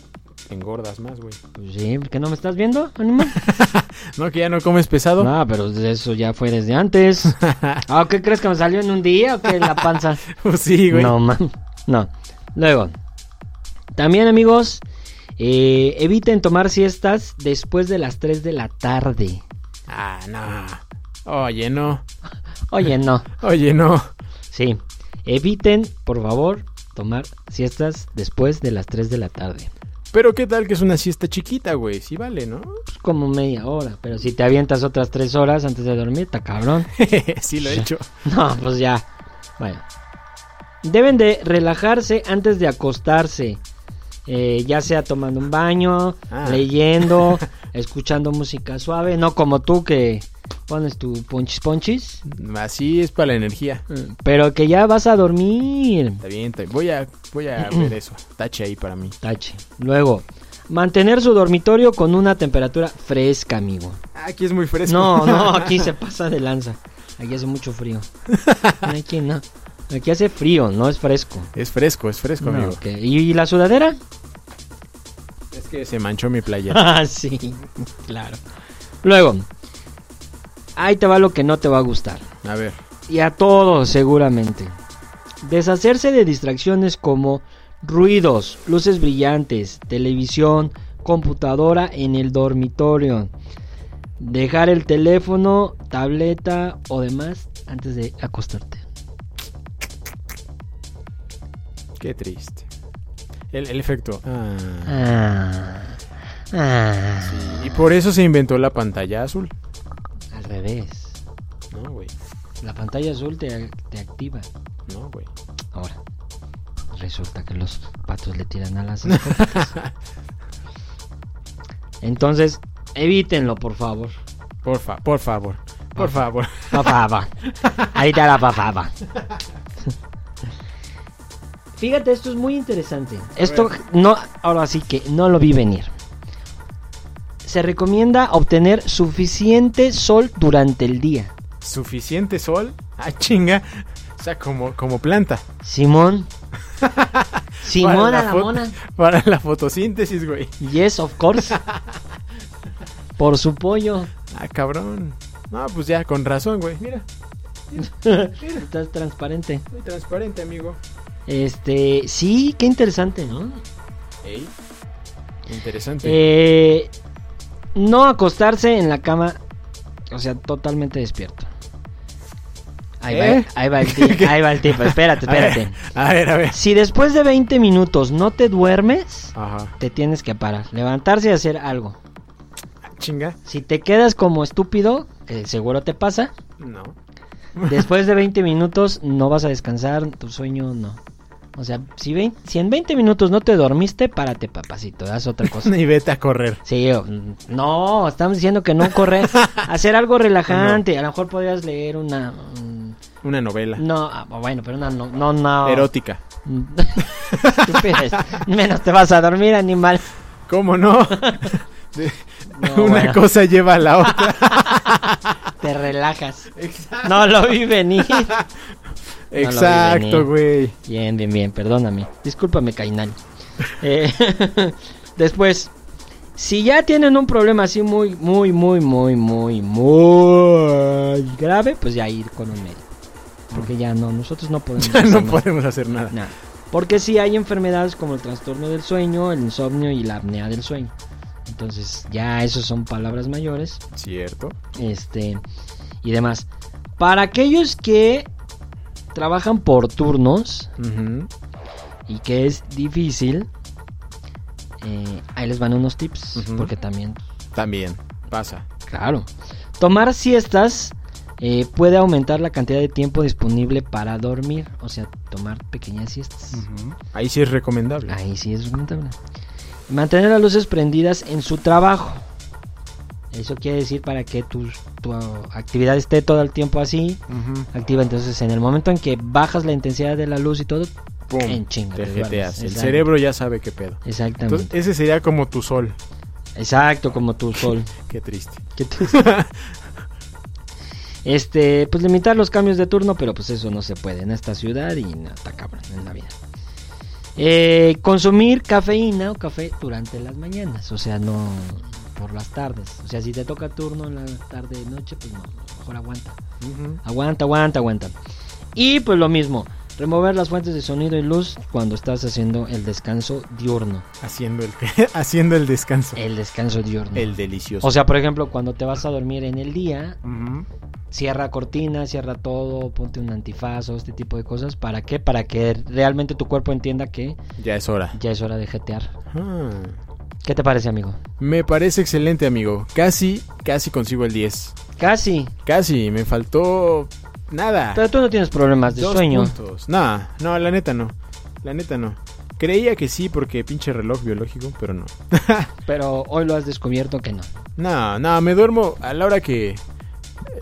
engordas más, güey. Sí, ¿que no me estás viendo, animal? ¿No? Que ya no comes pesado. No, pero eso ya fue desde antes. Ah, ¿qué crees que me salió en un día o qué la panza? Pues sí, güey. No, man. No. Luego, también amigos, eh, eviten tomar siestas después de las 3 de la tarde. Ah, no. Oye, no. Oye, no. Oye, no. Sí. Eviten, por favor, tomar siestas después de las 3 de la tarde. Pero qué tal que es una siesta chiquita, güey. Sí vale, ¿no? Pues como media hora. Pero si te avientas otras 3 horas antes de dormir, está cabrón. sí lo he hecho. No, pues ya. Bueno. Deben de relajarse antes de acostarse. Eh, ya sea tomando un baño, Ah. leyendo, escuchando música suave. No como tú que pones tu ponchis ponchis. Así es para la energía. Pero que ya vas a dormir. Está bien, está bien. Voy a, voy a ver eso. Tache ahí para mí. Tache. Luego, mantener su dormitorio con una temperatura fresca, amigo. Aquí es muy fresco. No, no, aquí se pasa de lanza. Aquí hace mucho frío. Aquí no. Aquí hace frío, no es fresco. Es fresco, es fresco, No, amigo. ok. ¿Y la sudadera? Es que se manchó mi playera. Ah, sí, claro. Luego, ahí te va lo que no te va a gustar. A ver. Y a todos, seguramente. Deshacerse de distracciones como ruidos, luces brillantes, televisión, computadora en el dormitorio. Dejar el teléfono, tableta o demás antes de acostarte. Qué triste. El, el efecto. Ah. Ah, ah, Y por eso se inventó la pantalla azul. Al revés. No, güey. La pantalla azul te, te activa. No, güey. Ahora, resulta que los patos le tiran a las. Entonces, evítenlo, por favor. Por, fa por favor. Por favor. Por favor. Ahí te la favor. Fíjate, esto es muy interesante. Esto no, ahora sí que no lo vi venir. Se recomienda obtener suficiente sol durante el día. ¿Suficiente sol? Ah, chinga. O sea, como, como planta. Simón. Simón a la mona. Para la fotosíntesis, güey. Yes, of course. Por su pollo. Ah, cabrón. No, pues ya, con razón, güey. Mira. Estás transparente. Muy transparente, amigo. Este, sí, qué interesante, ¿no? Ey. Interesante. Eh, no acostarse en la cama, o sea, totalmente despierto. Ahí, ¿Eh? va, ahí va el tip, ahí va el tip, espérate, A ver, espérate. A ver, a ver. Si después de 20 minutos no te duermes, Ajá. te tienes que parar, levantarse y hacer algo. Chinga. Si te quedas como estúpido, que seguro te pasa, No. después de 20 minutos no vas a descansar, tu sueño no. O sea, si, vein- si en 20 minutos no te dormiste, párate, papacito, haz otra cosa. Y vete a correr. Sí, o- no, estamos diciendo que no correr, hacer algo relajante. A lo mejor podrías leer una. mm, Una novela. No, ah, bueno, pero una no, no, no. Erótica. Menos te vas a dormir, animal. ¿Cómo no? Una bueno. cosa lleva a la otra. Te relajas. No lo vi venir. Exacto, güey. Bien, bien, bien, perdóname. Discúlpame, Cainal. Eh, después, si ya tienen un problema así muy, muy, muy, muy, muy, muy grave, pues ya ir con un médico. Porque ya no, nosotros no podemos. Ya hacer no nada. podemos hacer nada. Porque sí hay enfermedades como el trastorno del sueño, el insomnio y la apnea del sueño. Entonces, ya esos son palabras mayores. Cierto. Este y demás. Para aquellos que trabajan por turnos y que es difícil, eh, ahí les van unos tips. Porque también, También. Pasa. claro, tomar siestas eh, puede aumentar la cantidad de tiempo disponible para dormir. O sea, tomar pequeñas siestas. Ahí sí es recomendable. Ahí sí es recomendable. Mantener las luces prendidas en su trabajo. Eso quiere decir para que tu, tu actividad esté todo el tiempo así, activa. Entonces, en el momento en que bajas la intensidad de la luz y todo, Pum, en chinga. te jeteas. El cerebro ya sabe qué pedo. Exactamente. Entonces, ese sería como tu sol. Exacto, como tu sol. Qué triste. ¿Qué te- Este, pues limitar los cambios de turno, pero pues eso no se puede en esta ciudad y no, está cabrón en la vida. Eh, consumir cafeína o café durante las mañanas, o sea, no por las tardes. O sea, si te toca turno en la tarde noche, pues no, mejor aguanta. Aguanta, aguanta, aguanta. Y pues lo mismo, remover las fuentes de sonido y luz cuando estás haciendo el descanso diurno. Haciendo el, haciendo el descanso. El descanso diurno. El delicioso. O sea, por ejemplo, cuando te vas a dormir en el día, cierra cortina, cierra todo, ponte un antifaz o este tipo de cosas. ¿Para qué? Para que realmente tu cuerpo entienda que Ya es hora. ya es hora de jetear. Ah. ¿Qué te parece, amigo? Me parece excelente, amigo. Casi, casi consigo el 10. Casi. Casi, me faltó nada. Pero tú no tienes problemas de Dos sueño. puntos. Nah, no, la neta no. La neta no. Creía que sí porque pinche reloj biológico, pero no. Pero hoy lo has descubierto que no. No, no, me duermo a la hora que...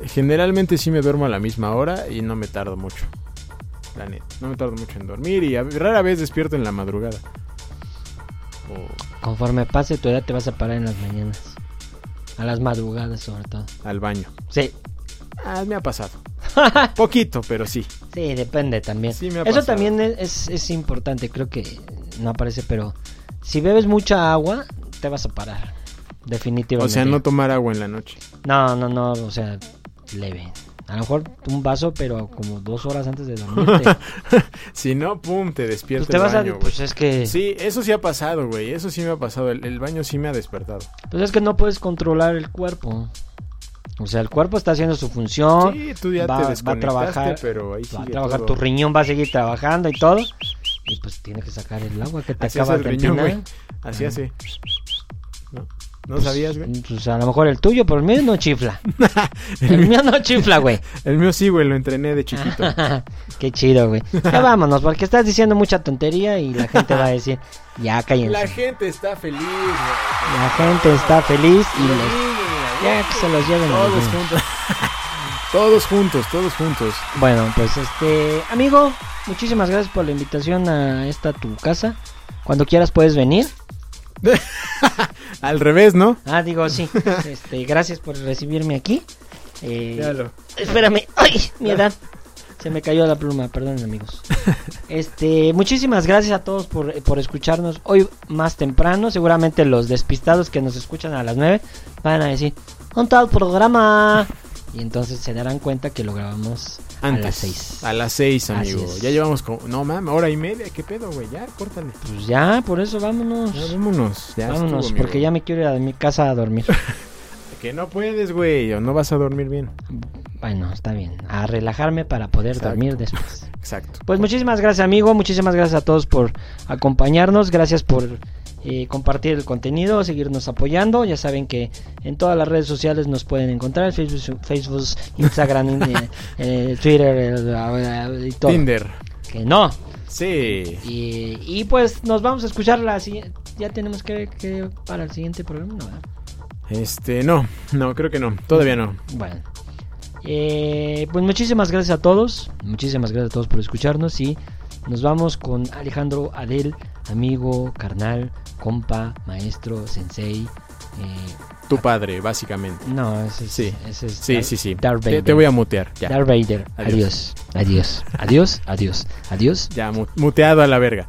Generalmente sí me duermo a la misma hora y no me tardo mucho. La neta, no me tardo mucho en dormir y rara vez despierto en la madrugada. O Conforme pase tu edad te vas a parar en las mañanas. A las madrugadas sobre todo. al baño. Sí. Ah, me ha pasado. Poquito, pero sí. Sí, depende también. Sí me ha Eso pasado. también es, es- importante, creo que no aparece, pero si bebes mucha agua, te vas a parar. O Definitivamente. sea, no tomar agua en la noche. No, no, no, o sea, leve. A lo mejor un vaso, pero como dos horas antes de dormirte. si no, pum, te despierta Pues te el vas a- baño, güey. pues es que- Sí, eso sí ha pasado, güey. Eso sí me ha pasado. El, el baño sí me ha despertado. pues es que no puedes controlar el cuerpo. O sea, el cuerpo está haciendo su función. Sí, tú ya va, te va a trabajar, pero ahí va a trabajar todo. tu riñón, va a seguir trabajando y todo. Y pues tiene que sacar el agua que te Así acaba el de riñón. Así hace. ¿No? ¿No Pues, sabías, güey? Pues a lo mejor el tuyo, pero el mío no chifla. el mío no chifla, güey. El mío sí, güey, lo entrené de chiquito. Qué chido, güey. Ya vámonos, porque estás diciendo mucha tontería y la gente va a decir, ya cállense. La gente está feliz, güey. La gente está feliz y les- ya que se los lleven a Todos los juntos. todos juntos, todos juntos. Bueno, pues este, amigo, muchísimas gracias por la invitación a esta tu casa. Cuando quieras puedes venir. Al revés, ¿no? Ah, digo, sí. Este, gracias por recibirme aquí. Eh, espérame. Ay, mi edad. Se me cayó la pluma, perdón amigos. Este, muchísimas gracias a todos por, por escucharnos hoy más temprano. Seguramente los despistados que nos escuchan a las 9 van a decir, un tal programa. Y entonces se darán cuenta que lo grabamos Antes. las 6. A las 6, Así amigo. Ya llevamos como. No mames, hora y media. ¿Qué pedo, güey? Ya, córtale. Pues ya, por eso vámonos. Ya, vámonos. Ya vámonos, estuvo, porque ya me quiero ir a mi casa a dormir. Que no puedes, güey. O no vas a dormir bien. bueno, está bien. A relajarme para poder Exacto. dormir después. Exacto. Pues muchísimas gracias, amigo. Muchísimas gracias a todos por acompañarnos. Gracias por eh, compartir el contenido, seguirnos apoyando. Ya saben que en todas las redes sociales nos pueden encontrar: Facebook, Facebook Instagram, eh, eh, Twitter eh, y todo. Tinder. Que no. Sí. Y, y pues nos vamos a escuchar la siguiente. Ya tenemos que, que para el siguiente programa, ¿no? Este, no. No, creo que no. Todavía no. Bueno. Pues muchísimas gracias a todos. Muchísimas gracias a todos por escucharnos. Y nos vamos con Alejandro Adel, amigo, carnal, compa, maestro, sensei. eh, Tu padre, básicamente. no, ese es, Sí. ese es Sí, Dar- sí, sí. Darth Te, Vader. te voy a mutear. Ya. Darth Vader. Adiós. Adiós. Adiós. Adiós. Adiós. Ya, mu- muteado a la verga.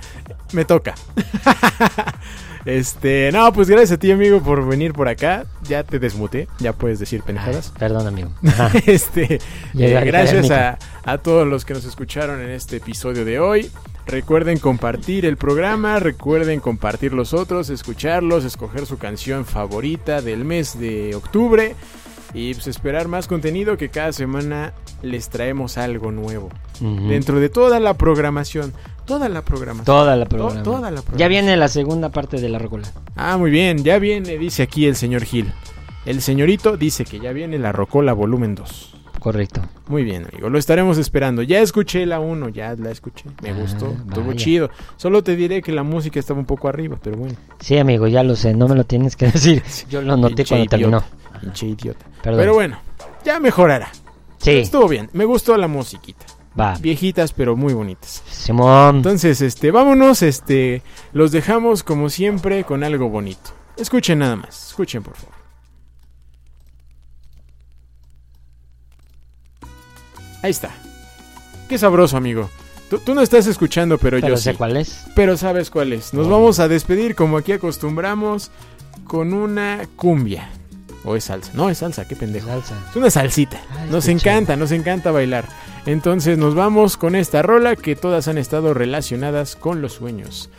Me toca. este, no, pues gracias a ti, amigo, por venir por acá. Ya te desmuté. Ya puedes decir pendejadas. Perdón, amigo. Este, eh, gracias a, a todos los que nos escucharon en este episodio de hoy. Recuerden compartir el programa, recuerden compartir los otros, escucharlos, escoger su canción favorita del mes de octubre y pues esperar más contenido que cada semana les traemos algo nuevo. Dentro de toda la programación, toda la programación. Toda la To- programa. toda la programación. Ya viene la segunda parte de la rocola. Ah, muy bien, ya viene, dice aquí el señor Gil. El señorito dice que ya viene la Rocola volumen 2. Correcto. Muy bien, amigo, lo estaremos esperando. Ya escuché la 1, ya la escuché. Me Ah, gustó, estuvo chido. Solo te diré que la música estaba un poco arriba, pero bueno. Sí, amigo, ya lo sé. No me lo tienes que decir. Yo lo noté cuando terminó. Pinche idiota. Perdón. Pero bueno, ya mejorará. Sí, Estuvo bien, me gustó la musiquita. va. Viejitas, pero muy bonitas. Simón. Entonces, este, vámonos, este, los dejamos como siempre con algo bonito. Escuchen nada más, escuchen por favor. Ahí está. Qué sabroso, amigo. Tú, tú no estás escuchando, pero, Pero yo sé sí. cuál es. Pero sabes cuál es. Nos Oh. vamos a despedir como aquí acostumbramos con una cumbia. O es salsa. No, es salsa, qué pendejo. Salsa. Es una salsita. Ah, Nos encanta, nos encanta bailar. Entonces nos vamos con esta rola que todas han estado relacionadas con los sueños.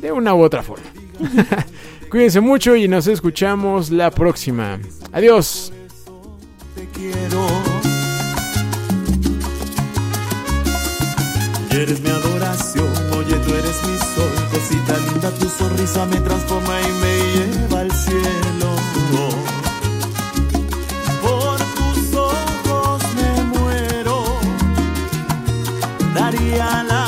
De una u otra forma. Cuídense mucho y nos escuchamos la próxima. Adiós. te quiero. Eres mi adoración, oye tú eres mi sol, cosita linda, tu sonrisa me transforma y me lleva al cielo. Por tus ojos me muero, daría la